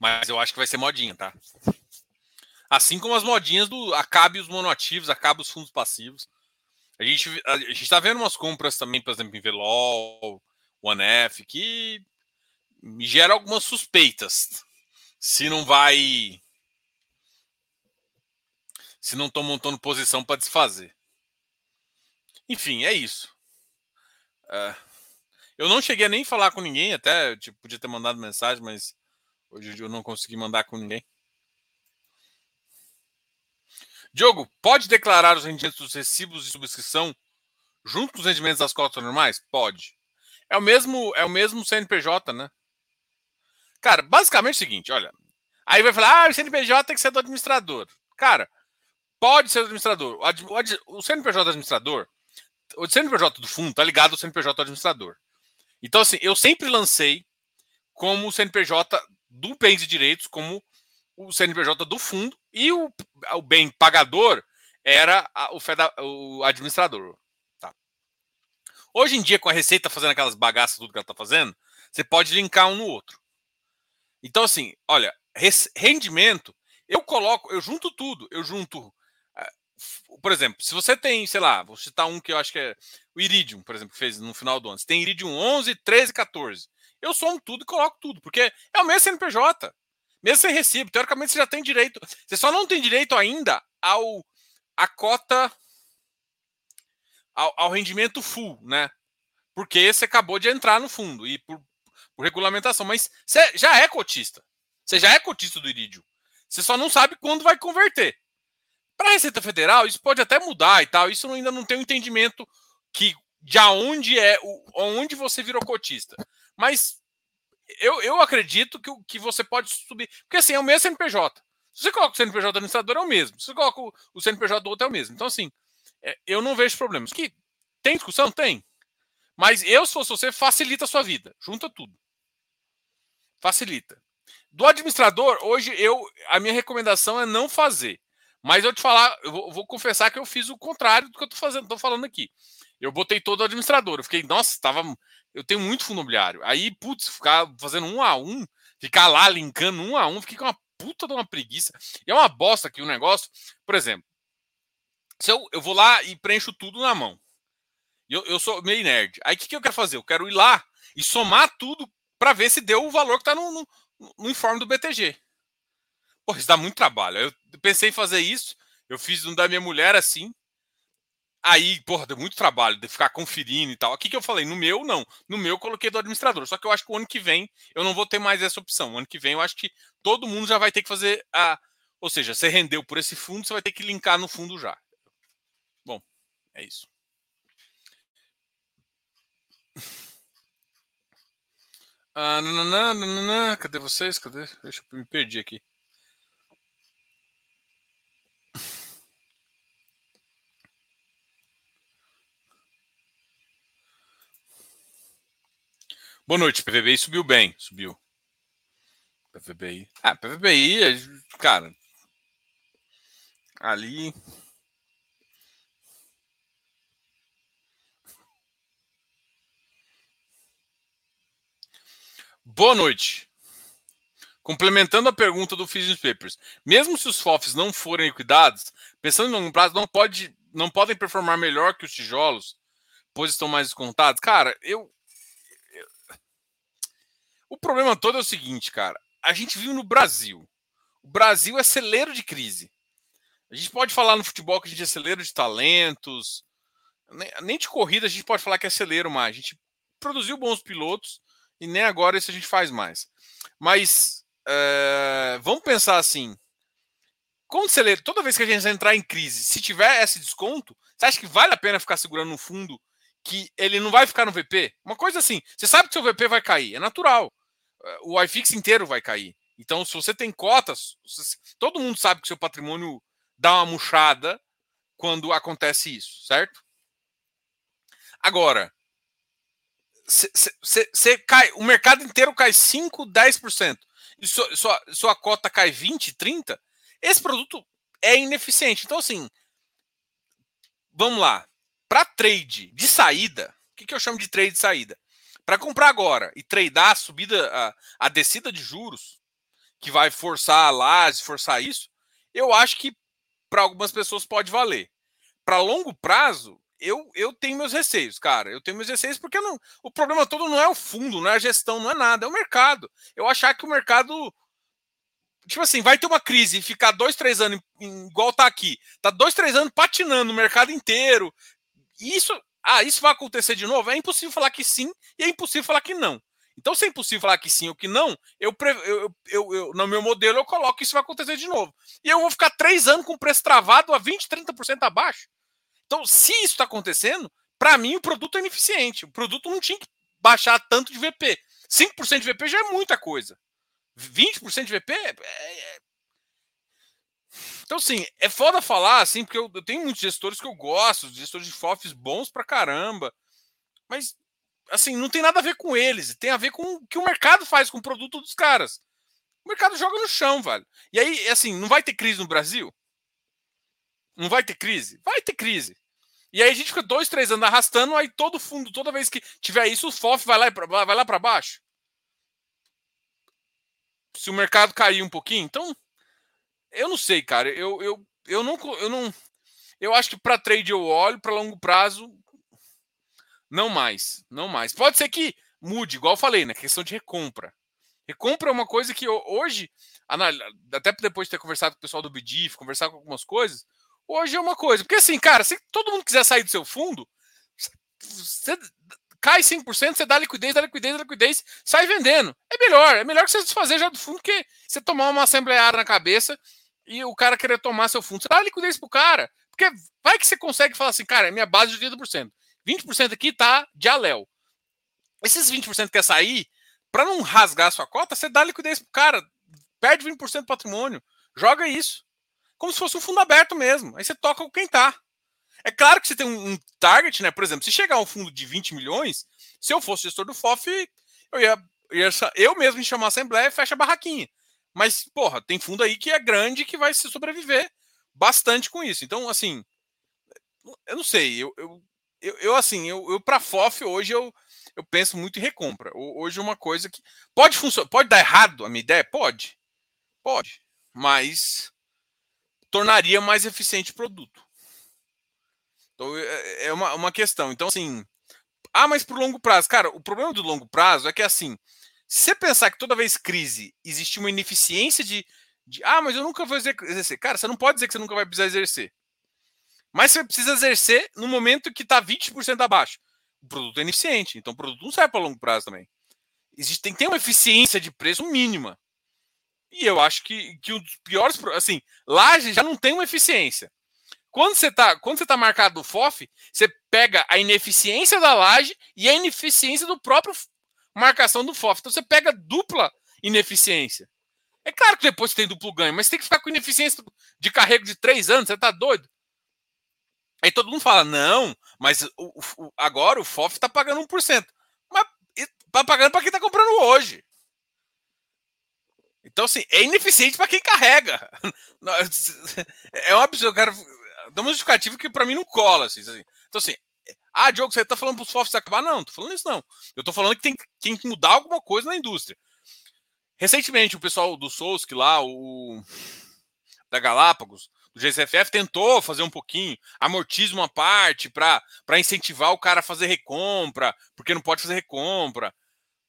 Speaker 1: Mas eu acho que vai ser modinha, tá? Assim como as modinhas do acabe os monoativos, acabe os fundos passivos. A gente a gente está vendo umas compras também, por exemplo, em Velol, OneF, que me gera algumas suspeitas. Se não vai. Se não estão montando posição para desfazer. Enfim, é isso. Uh, eu não cheguei a nem falar com ninguém, até tipo, podia ter mandado mensagem, mas hoje eu não consegui mandar com ninguém. Diogo, pode declarar os rendimentos dos recibos de subscrição junto com os rendimentos das cotas normais? Pode. É o mesmo, é o mesmo CNPJ, né? Cara, basicamente é o seguinte, olha. Aí vai falar, ah, o CNPJ tem que ser do administrador. Cara, pode ser do administrador. O CNPJ do administrador, o CNPJ do fundo tá ligado ao CNPJ do administrador. Então, assim, eu sempre lancei como o CNPJ do bens e direitos, como o CNPJ do fundo, e o, o bem pagador era o, FEDA, o administrador. Hoje em dia, com a Receita fazendo aquelas bagaças, tudo que ela está fazendo, você pode linkar um no outro. Então, assim, olha, rendimento, eu coloco, eu junto tudo. Eu junto, eh, por exemplo, se você tem, sei lá, vou citar um que eu acho que é o Iridium, por exemplo, que fez no final do ano. Você tem Iridium 11, 13, 14. Eu somo tudo e coloco tudo, porque é o mesmo CNPJ. Mesmo sem recibo, teoricamente você já tem direito. Você só não tem direito ainda ao a cota ao, ao, rendimento full, né? Porque você acabou de entrar no fundo e por, por regulamentação, mas você já é cotista. Você já é cotista do Iridium. Você só não sabe quando vai converter. Para a Receita Federal, isso pode até mudar e tal. Isso ainda não tem um entendimento que de onde é, onde você virou cotista. Mas eu, eu acredito que, que você pode subir. Porque assim, é o mesmo CNPJ. Se você coloca o CNPJ do administrador, é o mesmo. Se você coloca o, o CNPJ do outro, é o mesmo. Então, assim, é, eu não vejo problemas. Que tem discussão? Tem. Mas eu, se fosse você, facilita a sua vida. Junta tudo. Facilita. Do administrador, hoje eu a minha recomendação é não fazer. Mas eu te falar, eu vou, vou confessar que eu fiz o contrário do que eu tô fazendo, tô falando aqui. Eu botei todo o administrador. Eu fiquei, nossa, tava, eu tenho muito fundo imobiliário. Aí, putz, ficar fazendo um a um, ficar lá linkando um a um, com uma puta de uma preguiça. E é uma bosta aqui o negócio. Por exemplo, se eu, eu vou lá e preencho tudo na mão. Eu, eu sou meio nerd. Aí o que, que eu quero fazer? Eu quero ir lá e somar tudo para ver se deu o valor que está no, no, no, informe do BTG. Pô, isso dá muito trabalho. Eu pensei em fazer isso. Eu fiz um da minha mulher assim. Aí, porra, deu muito trabalho de ficar conferindo e tal. O que, eu falei? No meu, não. No meu, eu coloquei do administrador. Só que eu acho que o ano que vem eu não vou ter mais essa opção. O ano que vem eu acho que todo mundo já vai ter que fazer a. Ou seja, você rendeu por esse fundo, você vai ter que linkar no fundo já. Bom, é isso. Ah, nananã, cadê vocês? Cadê? Deixa eu me perdi aqui. Boa noite, PVBI subiu bem, subiu. PVBI. Ah, PVBI, cara. Ali. Boa noite. Complementando a pergunta do Physics Papers, mesmo se os FOFs não forem liquidados, pensando em longo prazo, não, pode, não podem performar melhor que os tijolos, pois estão mais descontados? Cara, eu, o problema todo é o seguinte, cara. A gente vive no Brasil. O Brasil é celeiro de crise. A gente pode falar no futebol que a gente é celeiro de talentos. Nem de corrida a gente pode falar que é celeiro mais. A gente produziu bons pilotos e nem agora isso a gente faz mais. Mas é, vamos pensar assim. Como celeiro, toda vez que a gente entrar em crise, se tiver esse desconto, você acha que vale a pena ficar segurando no fundo que ele não vai ficar no VP? Uma coisa assim, você sabe que seu VP vai cair, é natural o iFix inteiro vai cair. Então, se você tem cotas, todo mundo sabe que seu patrimônio dá uma murchada quando acontece isso, certo? Agora, cai, o mercado inteiro cai 5, 10%, e sua, sua, sua cota cai 20, 30%, esse produto é ineficiente. Então, assim, vamos lá. Para trade de saída, o que, que eu chamo de trade de saída? Para comprar agora e tradar a subida, a, a descida de juros, que vai forçar a laje, forçar isso, eu acho que para algumas pessoas pode valer. Para longo prazo, eu, eu tenho meus receios, cara. Eu tenho meus receios porque não, o problema todo não é o fundo, não é a gestão, não é nada, é o mercado. Eu achar que o mercado. Tipo assim, vai ter uma crise e ficar dois, três anos, igual tá aqui. Tá dois, três anos patinando o mercado inteiro. Isso ah, isso vai acontecer de novo? É impossível falar que sim e é impossível falar que não. Então, se é impossível falar que sim ou que não, eu, eu, eu, eu, no meu modelo eu coloco que isso vai acontecer de novo. E eu vou ficar três anos com o preço travado a 20%, 30% abaixo. Então, se isso está acontecendo, para mim o produto é ineficiente. O produto não tinha que baixar tanto de VP. 5% de VP já é muita coisa. 20% de VP é, é, então, assim, é foda falar, assim, porque eu, eu tenho muitos gestores que eu gosto, gestores de FOFs bons pra caramba. Mas, assim, não tem nada a ver com eles. Tem a ver com o que o mercado faz com o produto dos caras. O mercado joga no chão, velho. E aí, assim, não vai ter crise no Brasil? Não vai ter crise? Vai ter crise. E aí a gente fica dois, três anos arrastando, aí todo fundo, toda vez que tiver isso, o FOF vai lá, pra, vai lá para baixo. Se o mercado cair um pouquinho, então eu não sei, cara. Eu, eu, eu, não, eu não. Eu acho que para trade eu olho, para longo prazo, não mais. Não mais. Pode ser que mude, igual eu falei, né? Questão de recompra. Recompra é uma coisa que hoje, até depois de ter conversado com o pessoal do BDIF, conversar com algumas coisas, hoje é uma coisa. Porque assim, cara, se todo mundo quiser sair do seu fundo, você cai 100%, você dá liquidez, dá liquidez, dá liquidez, sai vendendo. É melhor, é melhor que você desfazer já do fundo que você tomar uma assembleária na cabeça e o cara querer tomar seu fundo. Você dá liquidez pro cara. Porque vai que você consegue falar assim, cara, é minha base de 80%. 20% aqui tá de aléu. Esses 20% que quer sair, para não rasgar a sua cota, você dá liquidez pro cara. Perde 20% do patrimônio. Joga isso. Como se fosse um fundo aberto mesmo. Aí você toca com quem tá. É claro que você tem um, um, target, né? Por exemplo, se chegar um fundo de 20 milhões, se eu fosse gestor do FOF, eu ia, ia, eu mesmo me chamar a assembleia e fecha a barraquinha. Mas, porra, tem fundo aí que é grande que vai se sobreviver bastante com isso. Então, assim, eu não sei, eu, eu, eu, eu assim, eu, eu para FOF hoje eu, eu penso muito em recompra. Hoje é uma coisa que pode funcionar, pode dar errado a minha ideia? Pode. Pode. Mas tornaria mais eficiente o produto. Então, é, é, é uma, uma questão. Então, assim. Ah, mas para longo prazo. Cara, o problema do longo prazo é que, assim, se pensar que toda vez crise existe uma ineficiência de, de. Ah, mas eu nunca vou exercer. Cara, você não pode dizer que você nunca vai precisar exercer. Mas você precisa exercer no momento que está 20% abaixo. O produto é ineficiente. Então, o produto não serve para longo prazo também. Existe, tem que ter uma eficiência de preço mínima. E eu acho que, que um dos piores. Assim, laje já não tem uma eficiência. Quando você está quando você tá marcado no FOF, você pega a ineficiência da laje e a ineficiência do próprio marcação do FOF. Então você pega dupla ineficiência. É claro que depois tem duplo ganho, mas tem que ficar com ineficiência de carrego de três anos, você tá doido? Aí todo mundo fala, não, mas o, o, agora o FOF está pagando 1%. Mas está pagando para quem está comprando hoje. Então, assim, é ineficiente para quem carrega. É um absurdo. Cara, dá uma justificativa que para mim não cola. Assim, assim. Então, assim, ah, Diogo, você está falando para os FOFs acabar? Não, não tô falando isso, não. Eu estou falando que tem, tem, que mudar alguma coisa na indústria. Recentemente, o pessoal do Sousk lá, o da Galápagos, do GCFF, tentou fazer um pouquinho, amortiza uma parte para incentivar o cara a fazer recompra, porque não pode fazer recompra.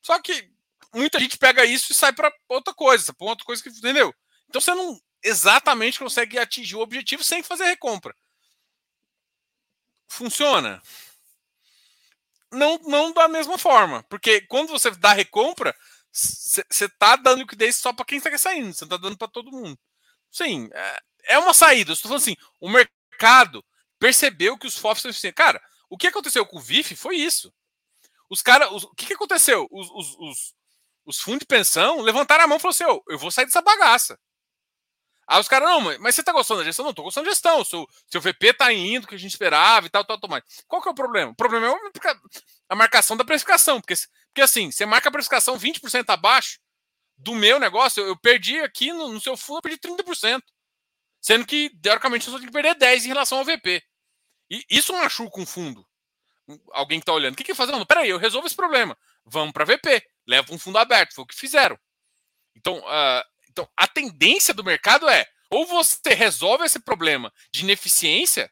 Speaker 1: Só que muita gente pega isso e sai para outra coisa, para outra coisa que, entendeu? Então você não exatamente consegue atingir o objetivo sem fazer recompra. Funciona? Não, não da mesma forma, porque quando você dá recompra, você está dando liquidez só para quem está saindo, você está dando para todo mundo. Sim, é, é uma saída. Estou falando assim, o mercado percebeu que os FOFs são eficientes. Cara, o que aconteceu com o VIF foi isso. Os caras, o que, que aconteceu? Os, os, os, os fundos de pensão levantaram a mão e falaram assim: eu vou sair dessa bagaça. Aí os caras, não, mas você tá gostando da gestão? Não, tô gostando da gestão. Seu, seu VP tá indo, que a gente esperava e tal, tal, tal. Mais. Qual que é o problema? O problema é a marcação da precificação. Porque, porque assim, você marca a precificação 20% abaixo do meu negócio, eu, eu perdi aqui no, no, seu fundo, eu perdi 30%. Sendo que, teoricamente, eu só tenho que perder 10% em relação ao VP. E isso machuca um fundo. Alguém que tá olhando. O que, que fazer? Não, peraí, eu resolvo esse problema. Vamos para VP leva um fundo aberto, foi o que fizeram. Então, uh, então, a tendência do mercado é ou você resolve esse problema de ineficiência,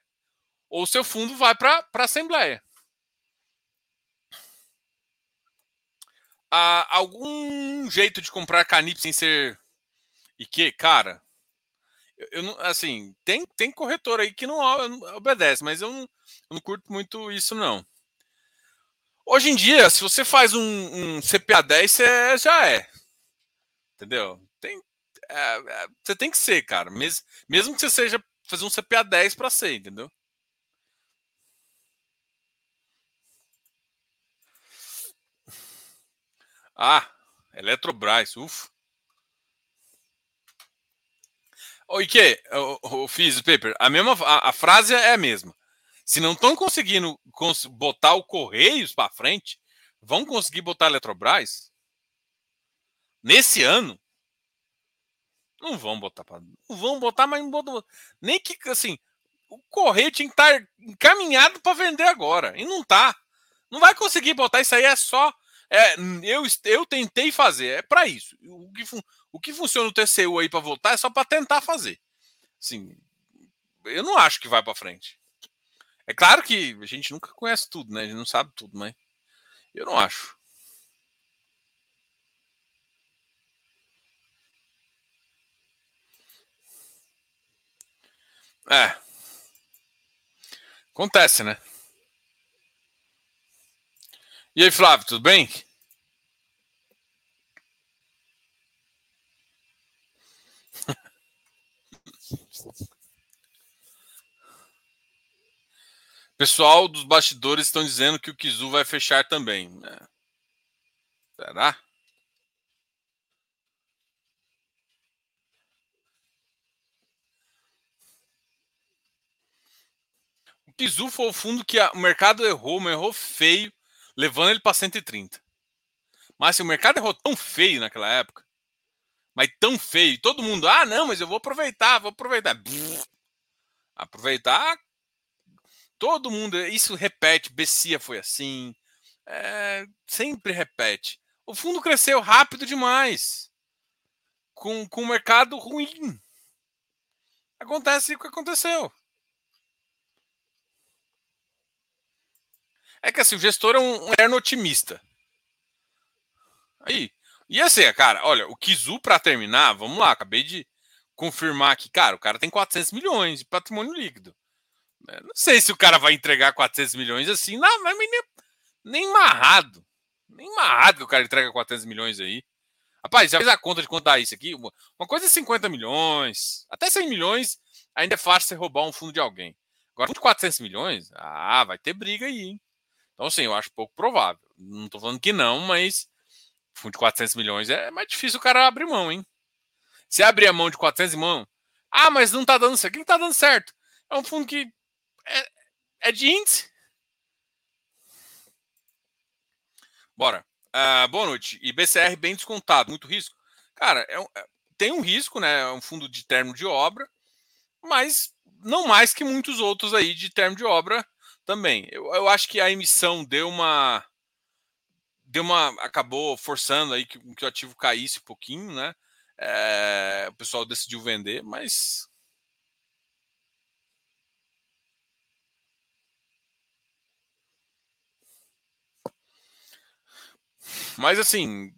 Speaker 1: ou seu fundo vai para a Assembleia. Uh, algum jeito de comprar canip sem ser e que, cara, eu, não, assim, tem, tem corretor aí que não obedece, mas eu não, eu não curto muito isso, não. Hoje em dia, se você faz um, um CPA 10, você já é. Entendeu? É, é, você tem que ser, cara. Mesmo, mesmo que você seja fazer um CPA 10 para ser, entendeu? Ah, Eletrobras, ufa. Oi, que? O, o paper. A mesma a, a frase é a mesma. Se não estão conseguindo botar o Correios para frente, vão conseguir botar a Eletrobras? Nesse ano? Não vão botar para. Não vão botar, mas não botam. Nem que assim. O Correio tinha que estar encaminhado para vender agora. E não tá. Não vai conseguir botar isso aí, é só. É, eu, eu tentei fazer, é para isso. O que, o que funciona no TCU aí para voltar é só para tentar fazer. Assim, eu não acho que vai para frente. É claro que a gente nunca conhece tudo, né? A gente não sabe tudo, mas eu não acho. É. Acontece, né? E aí, Flávio, tudo bem? Pessoal dos bastidores estão dizendo que o Kizu vai fechar também. É. Será? Kizu foi o fundo que a, o mercado errou, mas errou feio, levando ele para 130. Mas assim, o mercado errou tão feio naquela época, mas tão feio, todo mundo, ah, não, mas eu vou aproveitar, vou aproveitar. aproveitar, todo mundo, isso repete, Bessia foi assim, é, sempre repete. O fundo cresceu rápido demais, com, com o mercado ruim. Acontece o que aconteceu. É que assim, o gestor é um, um eterno otimista. Aí. E assim, cara, olha, o Kizu para terminar, vamos lá, acabei de confirmar aqui, cara, o cara tem 400 milhões de patrimônio líquido. É, não sei se o cara vai entregar 400 milhões assim, não, mas nem, nem marrado. Nem marrado que o cara entrega 400 milhões aí. Rapaz, já fez a conta de contar isso aqui? Uma coisa é 50 milhões, até 100 milhões ainda é fácil você roubar um fundo de alguém. Agora, de 400 milhões, ah, vai ter briga aí, hein? Então, assim, eu acho pouco provável. Não estou falando que não, mas fundo de 400 milhões é mais difícil o cara abrir mão, hein? Se abrir a mão de 400 mão, ah, mas não está dando certo. O que está dando certo? É um fundo que é, é de índice. Bora. Uh, boa noite. E BCR bem descontado, muito risco. Cara, é é, tem um risco, né? É um fundo de termo de obra, mas não mais que muitos outros aí de termo de obra também. Eu, eu acho que a emissão deu uma deu uma acabou forçando aí que, que o ativo caísse um pouquinho, né? É, o pessoal decidiu vender, mas mas assim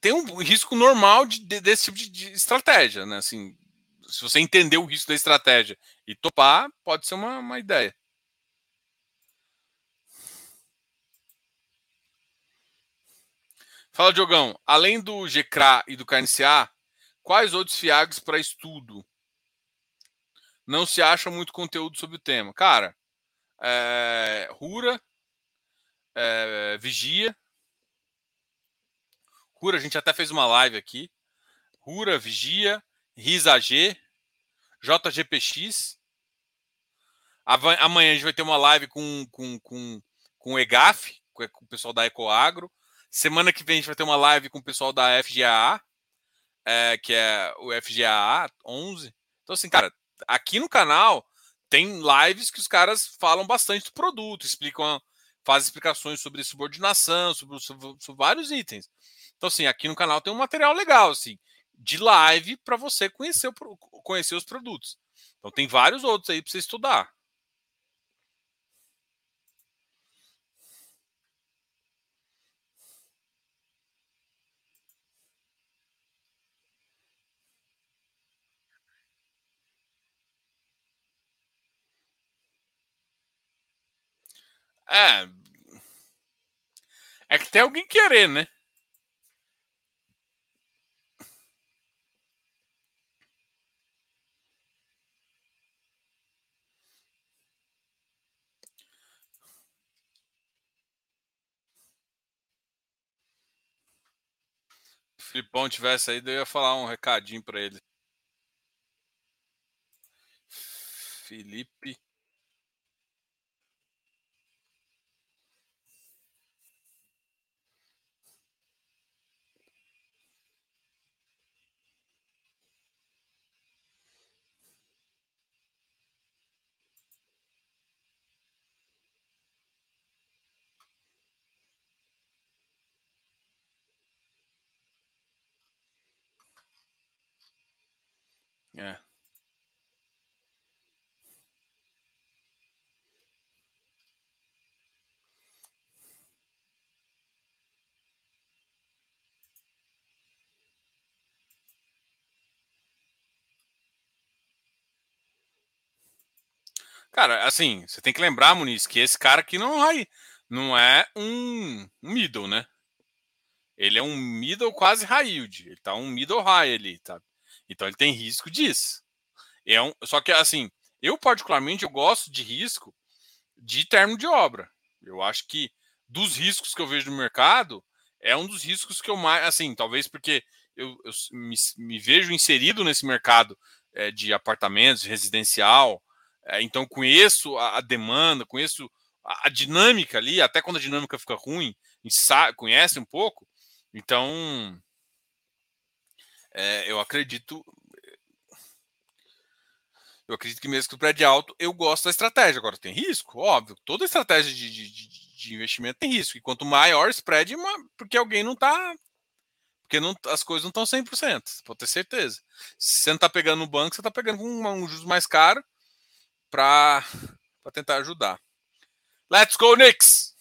Speaker 1: tem um risco normal de, de, desse tipo de, de, estratégia, né? Assim, se você entender o risco da estratégia e topar, pode ser uma, uma ideia. Fala, Diogão. Além do GCRA e do KNCA, quais outros FIAGs para estudo? Não se acha muito conteúdo sobre o tema. Cara, é, Rura, é, Vigia. Rura, a gente até fez uma live aqui. Rura, Vigia, RISAG, JGPX. Amanhã a gente vai ter uma live com, com, com, com o EGAF, com o pessoal da Ecoagro. Semana que vem a gente vai ter uma live com o pessoal da FGAA, é, que é o FGAA 11. Então, assim, cara, aqui no canal tem lives que os caras falam bastante do produto, explicam, fazem explicações sobre subordinação, sobre, sobre, sobre vários itens. Então, assim, aqui no canal tem um material legal, assim, de live para você conhecer, conhecer os produtos. Então, tem vários outros aí para você estudar. É. É que tem alguém querer, né? Filipão tivesse aí, eu ia falar um recadinho para ele. Felipe É. Cara, assim, você tem que lembrar, Muniz, que esse cara aqui não é, não é um middle, né? Ele é um middle quase high yield. Ele tá um middle high ali, tá? Então ele tem risco disso. É um, só que assim, eu particularmente eu gosto de risco de termo de obra. Eu acho que dos riscos que eu vejo no mercado é um dos riscos que eu mais, assim, talvez porque eu, eu me, me, vejo inserido nesse mercado é, de apartamentos, residencial, É, então conheço a, a, demanda, conheço a, a, dinâmica ali, até quando a dinâmica fica ruim, sabe, conhece um pouco. Então, é, eu acredito. Eu acredito que mesmo que o prédio é alto, eu gosto da estratégia. Agora, tem risco? Óbvio. Toda estratégia de, de, de investimento tem risco. E quanto maior o spread, porque alguém não está porque não, as coisas não estão 100%, pode ter certeza. Se você não está pegando no banco, você está pegando com um, um juros mais caro para tentar ajudar. Let's go, Knicks!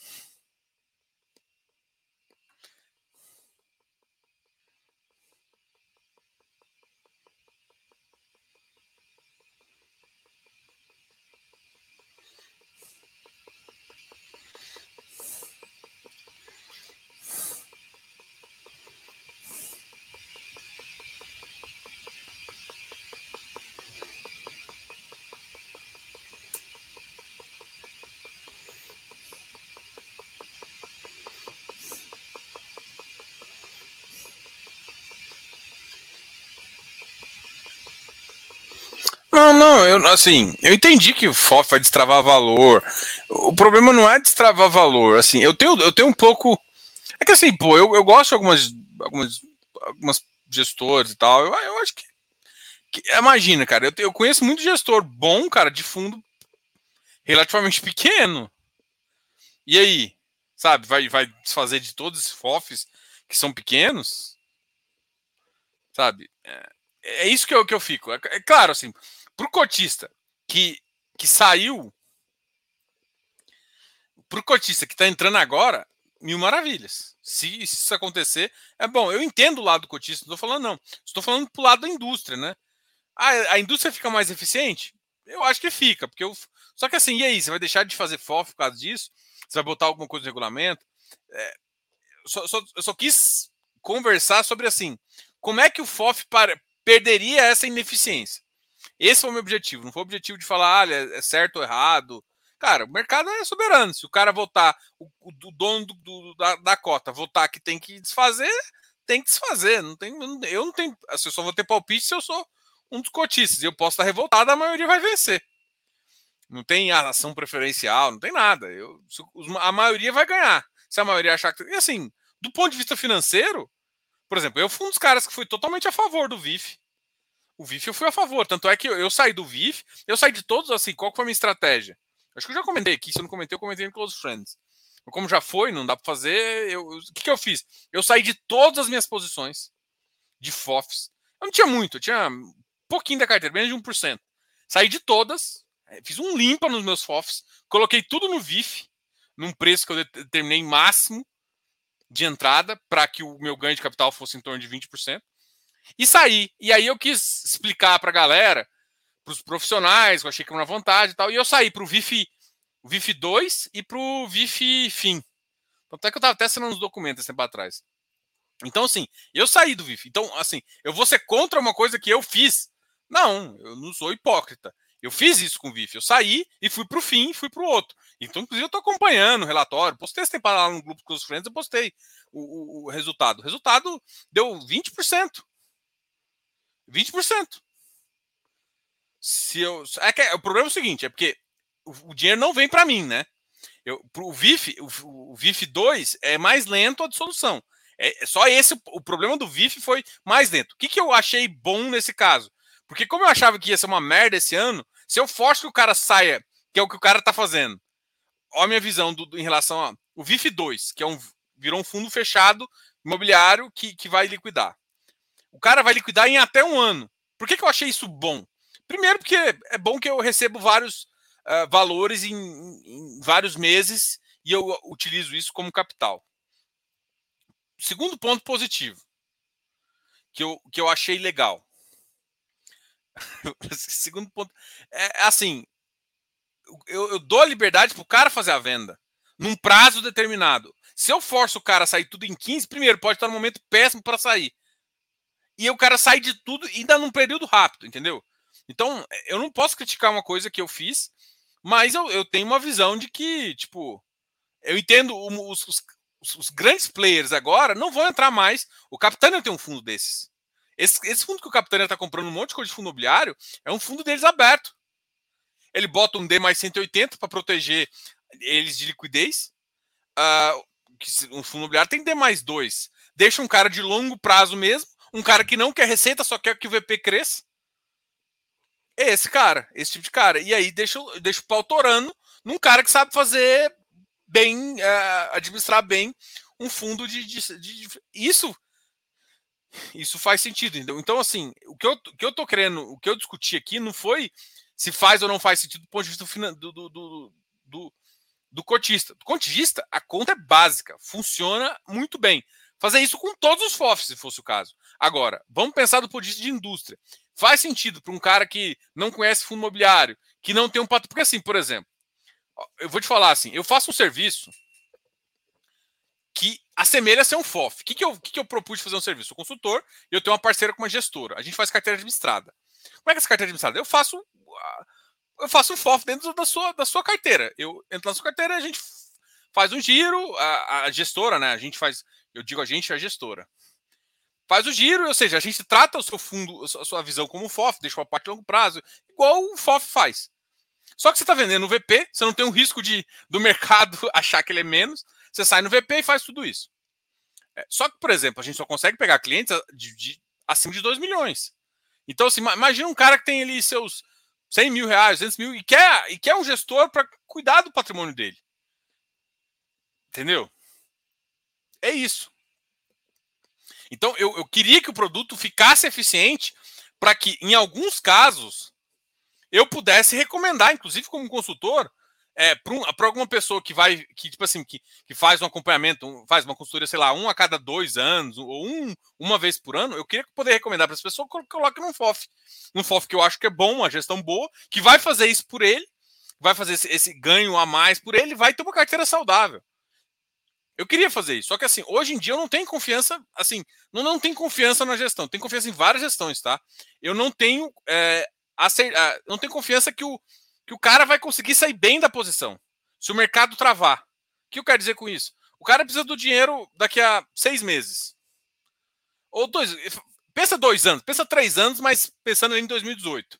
Speaker 1: Não, não, eu, assim, eu entendi que o FOF vai destravar valor. O problema não é destravar valor, assim, eu tenho, eu tenho um pouco. É que assim, pô, eu, eu gosto de algumas, algumas, algumas gestores e tal. Eu, eu acho que, que. Imagina, cara, eu, eu conheço muito gestor bom, cara, de fundo relativamente pequeno. E aí? Sabe, vai, vai desfazer de todos esses FOFs que são pequenos? Sabe? É, é isso que eu, que eu fico. É, é claro, assim, para o cotista que, que saiu, para o cotista que está entrando agora, mil maravilhas. Se, se, isso acontecer, é bom. Eu entendo o lado do cotista, não estou falando não. Estou falando para o lado da indústria, né? A, a indústria fica mais eficiente? Eu acho que fica, porque eu, só que assim, e aí? Você vai deixar de fazer FOF por causa disso? Você vai botar alguma coisa no regulamento? É, só, só, eu só quis conversar sobre assim, como é que o FOF para, perderia essa ineficiência? Esse foi o meu objetivo. Não foi o objetivo de falar, olha, é certo ou errado. Cara, o mercado é soberano. Se o cara votar, o, o dono do, do, da, da, cota votar que tem que desfazer, tem que desfazer. Não tem, eu não tenho. Eu só vou ter palpite se eu sou um dos cotistas. Eu posso estar revoltado, a maioria vai vencer. Não tem ação preferencial, não tem nada. Eu, a maioria vai ganhar. Se a maioria achar que. E assim, do ponto de vista financeiro, por exemplo, eu fui um dos caras que fui totalmente a favor do VIF. O VIF eu fui a favor. Tanto é que eu, eu saí do VIF, eu saí de todos assim. Qual foi a minha estratégia? Acho que eu já comentei aqui. Se eu não comentei, eu comentei no Close Friends. Como já foi, não dá para fazer. Eu, o que, que eu fiz? Eu saí de todas as minhas posições de FOFs. Eu não tinha muito, eu tinha pouquinho da carteira, menos de 1%. Saí de todas, eh, fiz um limpa nos meus FOFs, coloquei tudo no VIF, num preço que eu determinei máximo de entrada, para que o meu ganho de capital fosse em torno de 20% e saí. E aí eu quis explicar para a galera, para os profissionais, eu achei que era uma vantagem e tal, e eu saí para o VIF, VIF 2 e para o VIF Fim. Tanto é que eu estava até assinando os documentos tempo atrás. Então, assim, eu saí do VIF. Então, assim, eu vou ser contra uma coisa que eu fiz. Não, eu não sou hipócrita. Eu fiz isso com o VIF. Eu saí e fui para o fim e fui para o outro. Então, inclusive, eu estou acompanhando o relatório. Postei esse tempo lá no grupo com os friends, eu postei o, o, o resultado. O resultado deu 20%. 20%. Se eu, é que, o problema é o seguinte, é porque o, o dinheiro não vem para mim, né? Eu, o VIF, o, o, VIF 2 é mais lento a dissolução. É, é, só esse o problema do VIF foi mais lento. O que, que eu achei bom nesse caso? Porque como eu achava que ia ser uma merda esse ano, se eu forço que o cara saia, que é o que o cara tá fazendo. Olha a minha visão do, do, em relação ao VIF 2, que é um virou um fundo fechado imobiliário que, que vai liquidar. O cara vai liquidar em até um ano. Por que, que eu achei isso bom? Primeiro, porque é bom que eu recebo vários uh, valores em, em, vários meses e eu utilizo isso como capital. Segundo ponto positivo, que eu, que eu achei legal. Segundo ponto, é assim, eu, eu dou a liberdade para o cara fazer a venda num prazo determinado. Se eu forço o cara a sair tudo em 15, primeiro, pode estar no momento péssimo para sair e o cara sai de tudo ainda num período rápido, entendeu? Então, eu não posso criticar uma coisa que eu fiz, mas eu, eu tenho uma visão de que, tipo, eu entendo os, os, os grandes players agora não vão entrar mais. O Capitânia tem um fundo desses. Esse, esse fundo que o Capitânia está comprando um monte de coisa de fundo imobiliário é um fundo deles aberto. ele bota um D mais 180 para proteger eles de liquidez. Uh, um fundo imobiliário tem D mais 2. Deixa um cara de longo prazo mesmo, um cara que não quer receita, só quer que o VP cresça. É esse cara, esse tipo de cara. E aí deixa, deixa o pau torando num cara que sabe fazer bem, uh, administrar bem um fundo de, de, de, Isso isso faz sentido. Então, assim, o que, eu, o que eu tô querendo, o que eu discuti aqui não foi se faz ou não faz sentido do ponto de vista do, do, do, do, do cotista. Do contista, a conta é básica, funciona muito bem. Fazer isso com todos os FOFs, se fosse o caso. Agora, vamos pensar do ponto de vista de indústria. Faz sentido para um cara que não conhece fundo imobiliário, que não tem um patrimônio. Porque, assim, por exemplo, eu vou te falar assim: eu faço um serviço que assemelha a ser um FOF. O que, que, eu, que, que eu propus de fazer um serviço? Sou consultor e eu tenho uma parceira com uma gestora. A gente faz carteira administrada. Como é que é essa carteira administrada? Eu faço eu faço um FOF dentro da sua, da sua carteira. Eu entro na sua carteira, a gente faz um giro, a, a gestora, né? A gente faz, eu digo a gente, a gestora. Faz o giro, ou seja, a gente trata o seu fundo, a sua visão como um FOF, deixa uma parte de longo prazo, igual o FOF faz. Só que você está vendendo no VP, você não tem um risco de do mercado achar que ele é menos, você sai no VP e faz tudo isso. É, só que, por exemplo, a gente só consegue pegar clientes de, de, acima de 2 milhões. Então, assim, imagina um cara que tem ali seus 100 mil reais, 200 mil, e quer, e quer um gestor para cuidar do patrimônio dele. Entendeu? É isso. Então, eu, eu queria que o produto ficasse eficiente para que, em alguns casos, eu pudesse recomendar, inclusive como consultor, é, para alguma pessoa que vai, que tipo assim, que, que faz um acompanhamento, faz uma consultoria, sei lá, um a cada dois anos, ou um, uma vez por ano, eu queria poder recomendar para as pessoas que coloque num FOF. Num FOF que eu acho que é bom, uma gestão boa, que vai fazer isso por ele, vai fazer esse, esse ganho a mais por ele, vai ter uma carteira saudável. Eu queria fazer isso, só que assim, hoje em dia eu não tenho confiança, assim, não, não tenho confiança na gestão, tenho confiança em várias gestões, tá? Eu não tenho, é, acer, não tenho confiança que o, que o cara vai conseguir sair bem da posição. Se o mercado travar. O que eu quero dizer com isso? O cara precisa do dinheiro daqui a seis meses. Ou dois. Pensa dois anos, pensa três anos, mas pensando em 2018.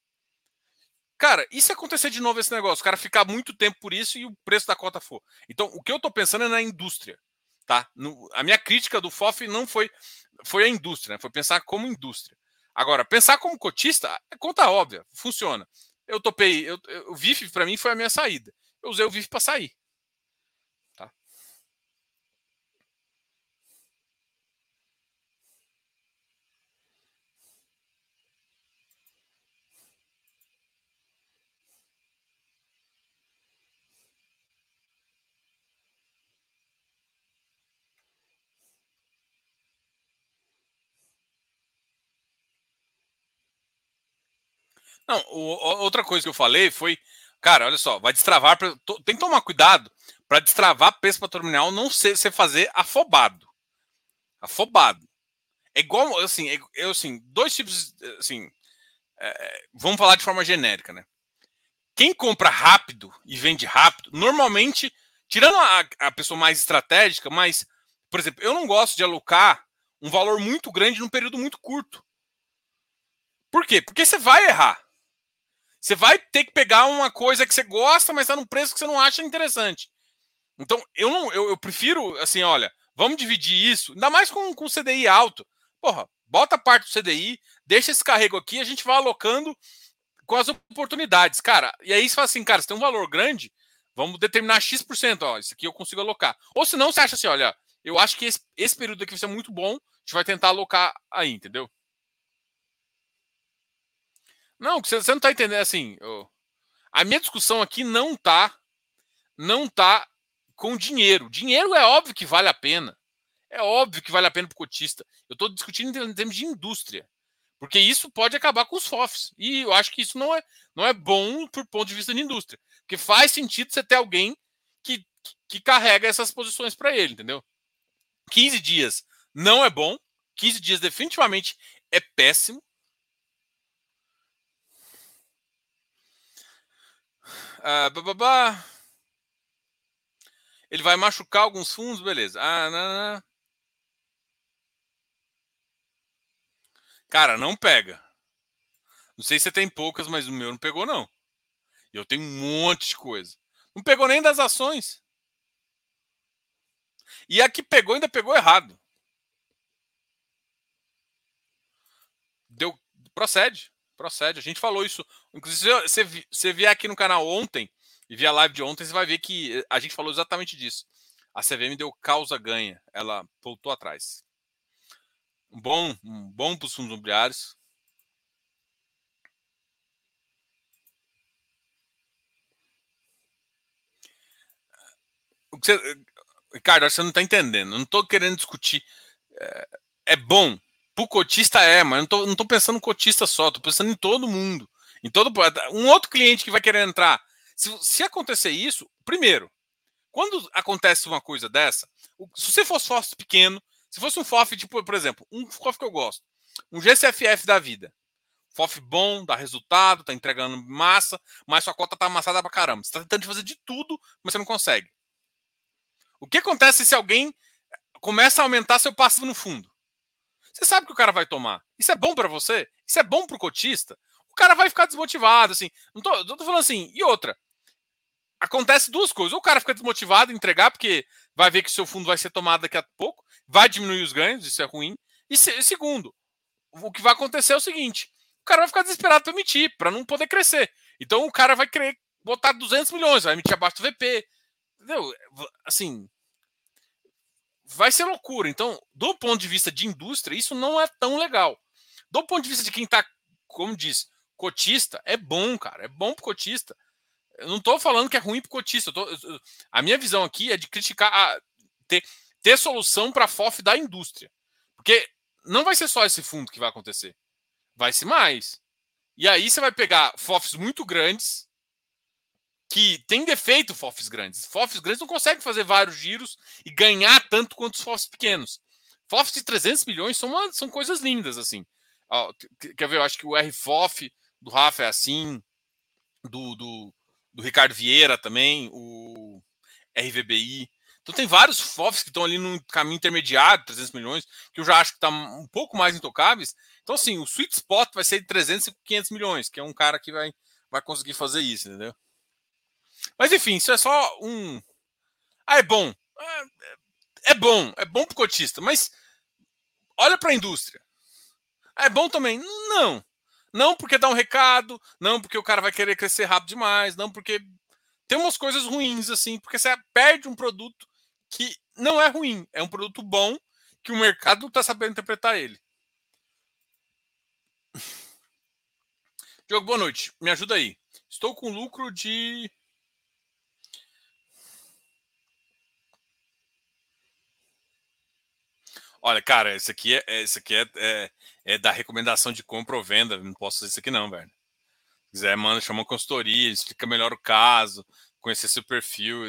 Speaker 1: Cara, e se acontecer de novo esse negócio? O cara ficar muito tempo por isso e o preço da cota for. Então, o que eu estou pensando é na indústria. Tá? No, a minha crítica do FOF não foi, foi a indústria, né? foi pensar como indústria. Agora, pensar como cotista é conta óbvia, funciona eu topei. Eu, eu, o VIF para mim foi a minha saída. Eu usei o VIF para sair. Não, o, outra coisa que eu falei foi, cara, olha só, vai destravar. Tem que tomar cuidado para destravar preço patrimonial não ser, ser fazer afobado. Afobado. É igual, assim, é, eu, assim, dois tipos, assim, é, vamos falar de forma genérica, né? Quem compra rápido e vende rápido, normalmente, tirando a, a pessoa mais estratégica, mas, por exemplo, eu não gosto de alocar um valor muito grande num período muito curto. Por quê? Porque você vai errar. Você vai ter que pegar uma coisa que você gosta, mas está num preço que você não acha interessante. Então, eu não, eu, eu, prefiro, assim, olha, vamos dividir isso, ainda mais com, com CDI alto. Porra, bota parte do CDI, deixa esse carrego aqui, a gente vai alocando com as oportunidades. Cara, e aí você fala assim, cara, se tem um valor grande, vamos determinar X%, ó, isso aqui eu consigo alocar. Ou se não, você acha assim, olha, eu acho que esse, esse período aqui vai ser muito bom, a gente vai tentar alocar aí, entendeu? Não, você, você não está entendendo assim. a minha discussão aqui não tá, não tá com dinheiro. Dinheiro é óbvio que vale a pena. É óbvio que vale a pena para o cotista. Eu estou discutindo em termos de indústria. Porque isso pode acabar com os FOFs. E eu acho que isso não é, não é bom por ponto de vista de indústria. Porque faz sentido você ter alguém que, que carrega essas posições para ele, entendeu? 15 dias não é bom. 15 dias definitivamente é péssimo. Ah. Ele vai machucar alguns fundos, beleza. Ah, não, não. Cara, não pega. Não sei se você tem poucas, mas o meu não pegou, não. E eu tenho um monte de coisa. Não pegou nem das ações. E a que pegou ainda pegou errado. Deu, procede, procede. A gente falou isso. Inclusive, se você vier aqui no canal ontem e vier a live de ontem, você vai ver que a gente falou exatamente disso. A CVM deu causa ganha. Ela voltou atrás. Bom, bom para os fundos imobiliários. O que você, Ricardo, você não está entendendo. Eu não estou querendo discutir. É, é bom. Para o cotista é, mas eu não estou pensando no cotista só. Estou pensando em todo mundo. Em todo um outro cliente que vai querer entrar. Se, se acontecer isso, primeiro, quando acontece uma coisa dessa, se você fosse FOF pequeno, se fosse um FOF, tipo, por exemplo, um FOF que eu gosto, um GCFF da vida. FOF bom, dá resultado, tá entregando massa, mas sua cota tá amassada pra caramba. Você tá tentando fazer de tudo, mas você não consegue. O que acontece se alguém começa a aumentar seu passivo no fundo? Você sabe que o cara vai tomar. Isso é bom para você? Isso é bom para o cotista? O cara vai ficar desmotivado, assim. Não tô, tô falando assim. E outra, acontece duas coisas. Ou o cara fica desmotivado em entregar, porque vai ver que seu fundo vai ser tomado daqui a pouco, vai diminuir os ganhos, isso é ruim. E, se, segundo, o que vai acontecer é o seguinte: o cara vai ficar desesperado para emitir, para não poder crescer. Então o cara vai querer botar 200 milhões, vai emitir abaixo do VP, Entendeu? Assim, vai ser loucura. Então, do ponto de vista de indústria, isso não é tão legal. Do ponto de vista de quem está, como diz, cotista, é bom, cara. É bom pro cotista. Eu não estou falando que é ruim pro cotista. Tô, eu, a minha visão aqui é de criticar, a, ter, ter solução para a FOF da indústria. Porque não vai ser só esse fundo que vai acontecer. Vai ser mais. E aí você vai pegar FOFs muito grandes, que tem defeito FOFs grandes. FOFs grandes não conseguem fazer vários giros e ganhar tanto quanto os FOFs pequenos. FOFs de 300 milhões são, uma, são coisas lindas, assim. Ó, quer ver? Eu acho que o RFOF do Rafa é assim, do, do, do Ricardo Vieira também, o RVBI. Então tem vários FOFs que estão ali no caminho intermediário, 300 milhões, que eu já acho que está um pouco mais intocáveis. Então, assim, o sweet spot vai ser de 300 e 500 milhões, que é um cara que vai, vai conseguir fazer isso, entendeu? Mas enfim, isso é só um. Ah, é bom. É, é bom, é bom pro cotista, mas olha para a indústria. Ah, é bom também? Não. Não porque dá um recado, não porque o cara vai querer crescer rápido demais, não porque tem umas coisas ruins assim, porque você perde um produto que não é ruim, é um produto bom que o mercado está sabendo interpretar ele. Diogo, boa noite. Me ajuda aí. Estou com lucro de Olha, cara, esse aqui é, esse aqui é, é, é, da recomendação de compra ou venda. Não posso fazer isso aqui, não, velho. Se quiser, chama uma consultoria, explica melhor o caso, conhecer seu perfil.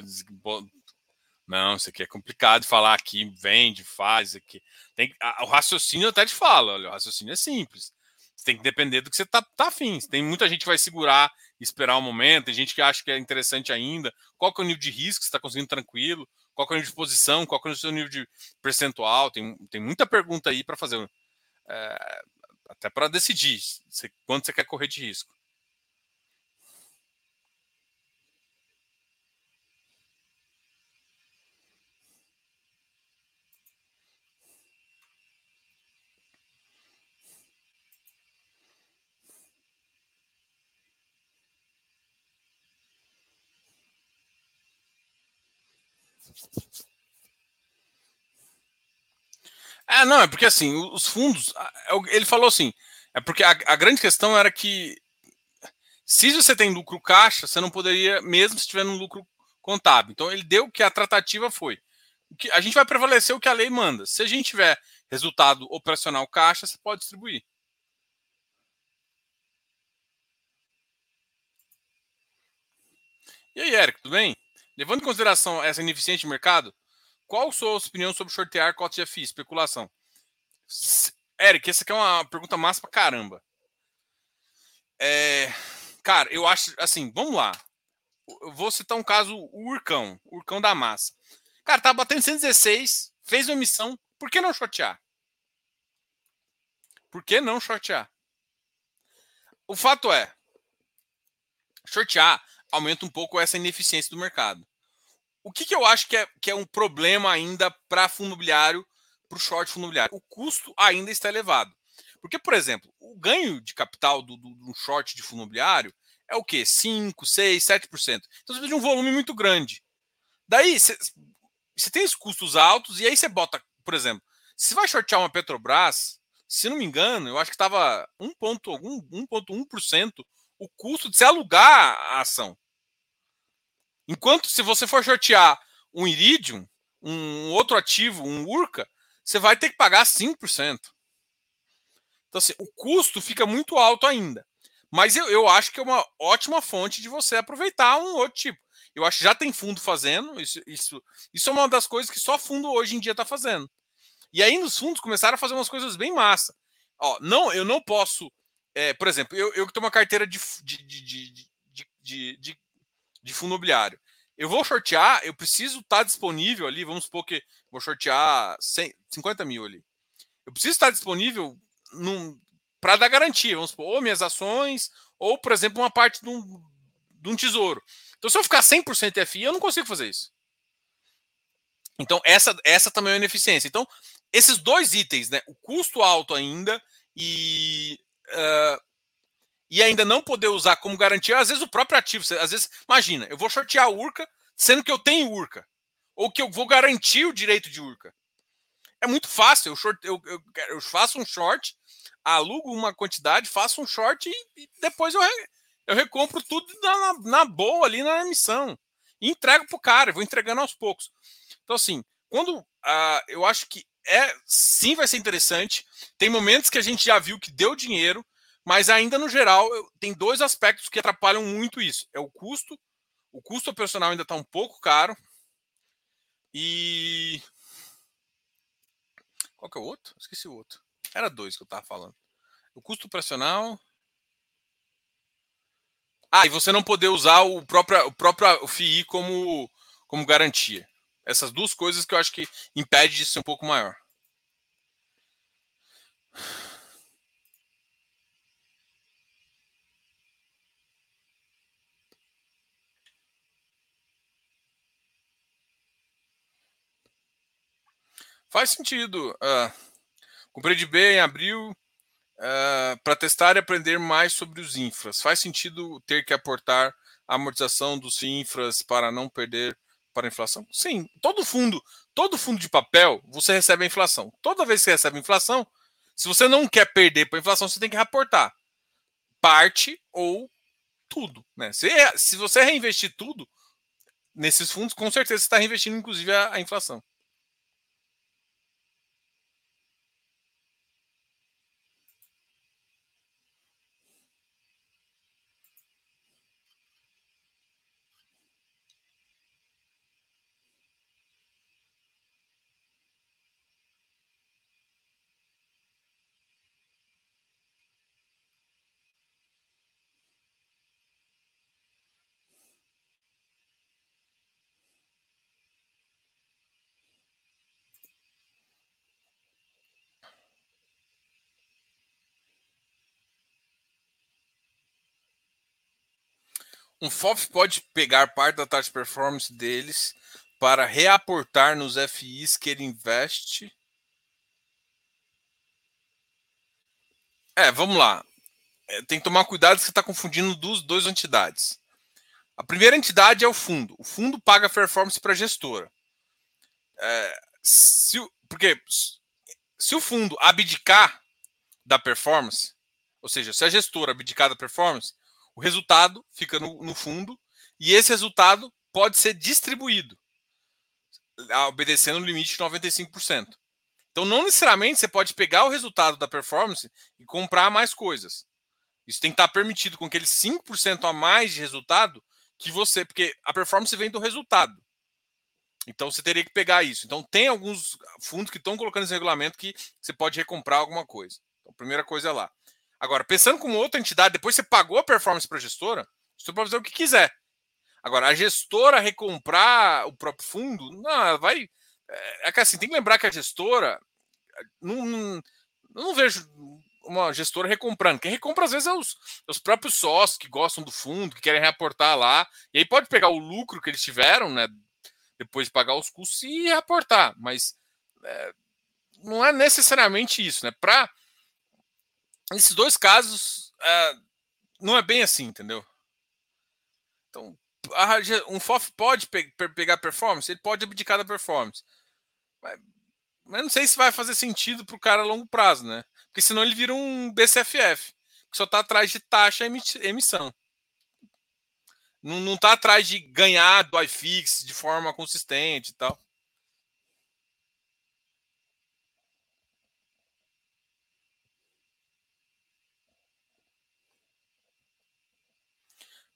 Speaker 1: Não, isso aqui é complicado de falar aqui, vende, faz aqui. Tem, a, o raciocínio até te fala, olha, o raciocínio é simples. Você tem que depender do que você tá, tá afim. Tem muita gente que vai segurar esperar o um momento, tem gente que acha que é interessante ainda. Qual que é o nível de risco que você está conseguindo tranquilo? Qual é o nível de posição, qual é o seu nível de percentual, tem, tem muita pergunta aí para fazer, é, até para decidir se, quanto você quer correr de risco. É, não, é porque assim, os fundos. É ele falou assim. É porque a, a, grande questão era que se você tem lucro caixa, você não poderia, mesmo se tiver um lucro contábil. Então ele deu que a tratativa foi. Que a gente vai prevalecer o que a lei manda. Se a gente tiver resultado operacional caixa, você pode distribuir. E aí, Eric, tudo bem? Levando em consideração essa ineficiente mercado, qual a sua opinião sobre sortear cotas de FI, especulação? Eric, essa aqui é uma pergunta massa pra caramba. É, cara, eu acho assim, vamos lá. Eu vou citar um caso, o Urcão, o Urcão da massa. Cara, tá batendo 116, fez uma emissão, por que não shortear? Por que não shortear? O fato é, shortear aumenta um pouco essa ineficiência do mercado. O que, que eu acho que é, que é um problema ainda para fundo imobiliário, para o short fundo imobiliário? O custo ainda está elevado. Porque, por exemplo, o ganho de capital do, do, do short de fundo imobiliário é o quê? 5, 6, 7%. Então você precisa de um volume muito grande. Daí você, tem os custos altos e aí você bota, por exemplo, se vai shortear uma Petrobras, se não me engano, eu acho que estava 1,1% o custo de se alugar a ação. Enquanto se você for shortear um Iridium, um outro ativo, um Urca, você vai ter que pagar 5%. Então, assim, o custo fica muito alto ainda. Mas eu, eu acho que é uma ótima fonte de você aproveitar um outro tipo. Eu acho que já tem fundo fazendo. Isso, isso, isso é uma das coisas que só fundo hoje em dia está fazendo. E aí nos fundos começaram a fazer umas coisas bem massa. Ó, não, eu não posso. É, por exemplo, eu, eu que tenho uma carteira de, de, de, de, de, de fundo imobiliário. Eu vou sortear, eu preciso estar tá disponível ali. Vamos supor que vou sortear 100, 50 mil ali. Eu preciso estar disponível para dar garantia. Vamos supor, ou minhas ações, ou, por exemplo, uma parte de um, de um tesouro. Então, se eu ficar 100% FI, eu não consigo fazer isso. Então, essa, essa também é uma ineficiência. Então, esses dois itens, né? O custo alto ainda e, uh, e ainda não poder usar como garantia, às vezes o próprio ativo. Às vezes, imagina, eu vou sortear a URCA, sendo que eu tenho URCA. Ou que eu vou garantir o direito de URCA. É muito fácil. Eu, short, eu, eu, eu faço um short, alugo uma quantidade, faço um short e, e depois eu, eu recompro tudo na, na, boa ali na emissão. E entrego para o cara, vou entregando aos poucos. Então, assim, quando uh, eu acho que é sim vai ser interessante. Tem momentos que a gente já viu que deu dinheiro, mas ainda no geral tem dois aspectos que atrapalham muito isso. É o custo. O custo operacional ainda está um pouco caro. E. Qual que é o outro? Esqueci o outro. Era dois que eu estava falando. O custo operacional. Ah, e você não poder usar o próprio, o próprio FII como, como garantia. Essas duas coisas que eu acho que impede de ser um pouco maior. Faz sentido. Uh, comprei de B em abril uh, para testar e aprender mais sobre os infras. Faz sentido ter que aportar a amortização dos infras para não perder para a inflação? Sim, todo fundo, todo fundo de papel, você recebe a inflação. Toda vez que você recebe a inflação, se você não quer perder para a inflação, você tem que reportar parte ou tudo. Né? Se, se você reinvestir tudo nesses fundos, com certeza você está reinvestindo, inclusive, a, a inflação. Um FOF pode pegar parte da taxa de performance deles para reaportar nos FIs que ele investe. É, vamos lá. É, tem que tomar cuidado que você está confundindo duas, duas entidades. A primeira entidade é o fundo. O fundo paga performance para a gestora. É, se, porque se o fundo abdicar da performance, ou seja, se a gestora abdicar da performance, o resultado fica no, no fundo e esse resultado pode ser distribuído, obedecendo o limite de 95%. Então, não necessariamente você pode pegar o resultado da performance e comprar mais coisas. Isso tem que estar permitido com aquele 5% a mais de resultado que você. Porque a performance vem do resultado. Então você teria que pegar isso. Então tem alguns fundos que estão colocando esse regulamento que você pode recomprar alguma coisa. Então, a primeira coisa é lá. Agora, pensando como outra entidade, depois você pagou a performance para a gestora, você pode fazer o que quiser. Agora, a gestora recomprar o próprio fundo, não, vai. É, é que assim, tem que lembrar que a gestora. Não, não, não vejo. uma gestora recomprando. Quem recompra, às vezes, é os, os próprios sócios que gostam do fundo, que querem reaportar lá. E aí pode pegar o lucro que eles tiveram, né? Depois de pagar os custos e reaportar. Mas é, não é necessariamente isso, né? Para esses dois casos, é, não é bem assim, entendeu? Então, um FOF pode pe pegar performance, ele pode abdicar da performance. Mas, mas não sei se vai fazer sentido para o cara a longo prazo, né? Porque senão ele vira um BCFF, que só está atrás de taxa emissão. Não está atrás de ganhar do iFix de forma consistente e tal.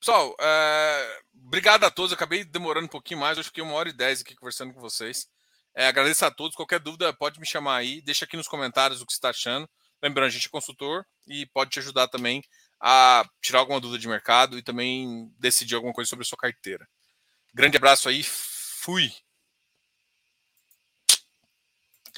Speaker 1: Pessoal, é... obrigado a todos. Eu acabei demorando um pouquinho mais. Eu fiquei uma hora e dez aqui conversando com vocês. É, agradeço a todos. Qualquer dúvida, pode me chamar aí. Deixa aqui nos comentários o que você está achando. Lembrando, a gente é consultor e pode te ajudar também a tirar alguma dúvida de mercado e também decidir alguma coisa sobre a sua carteira. Grande abraço aí, fui!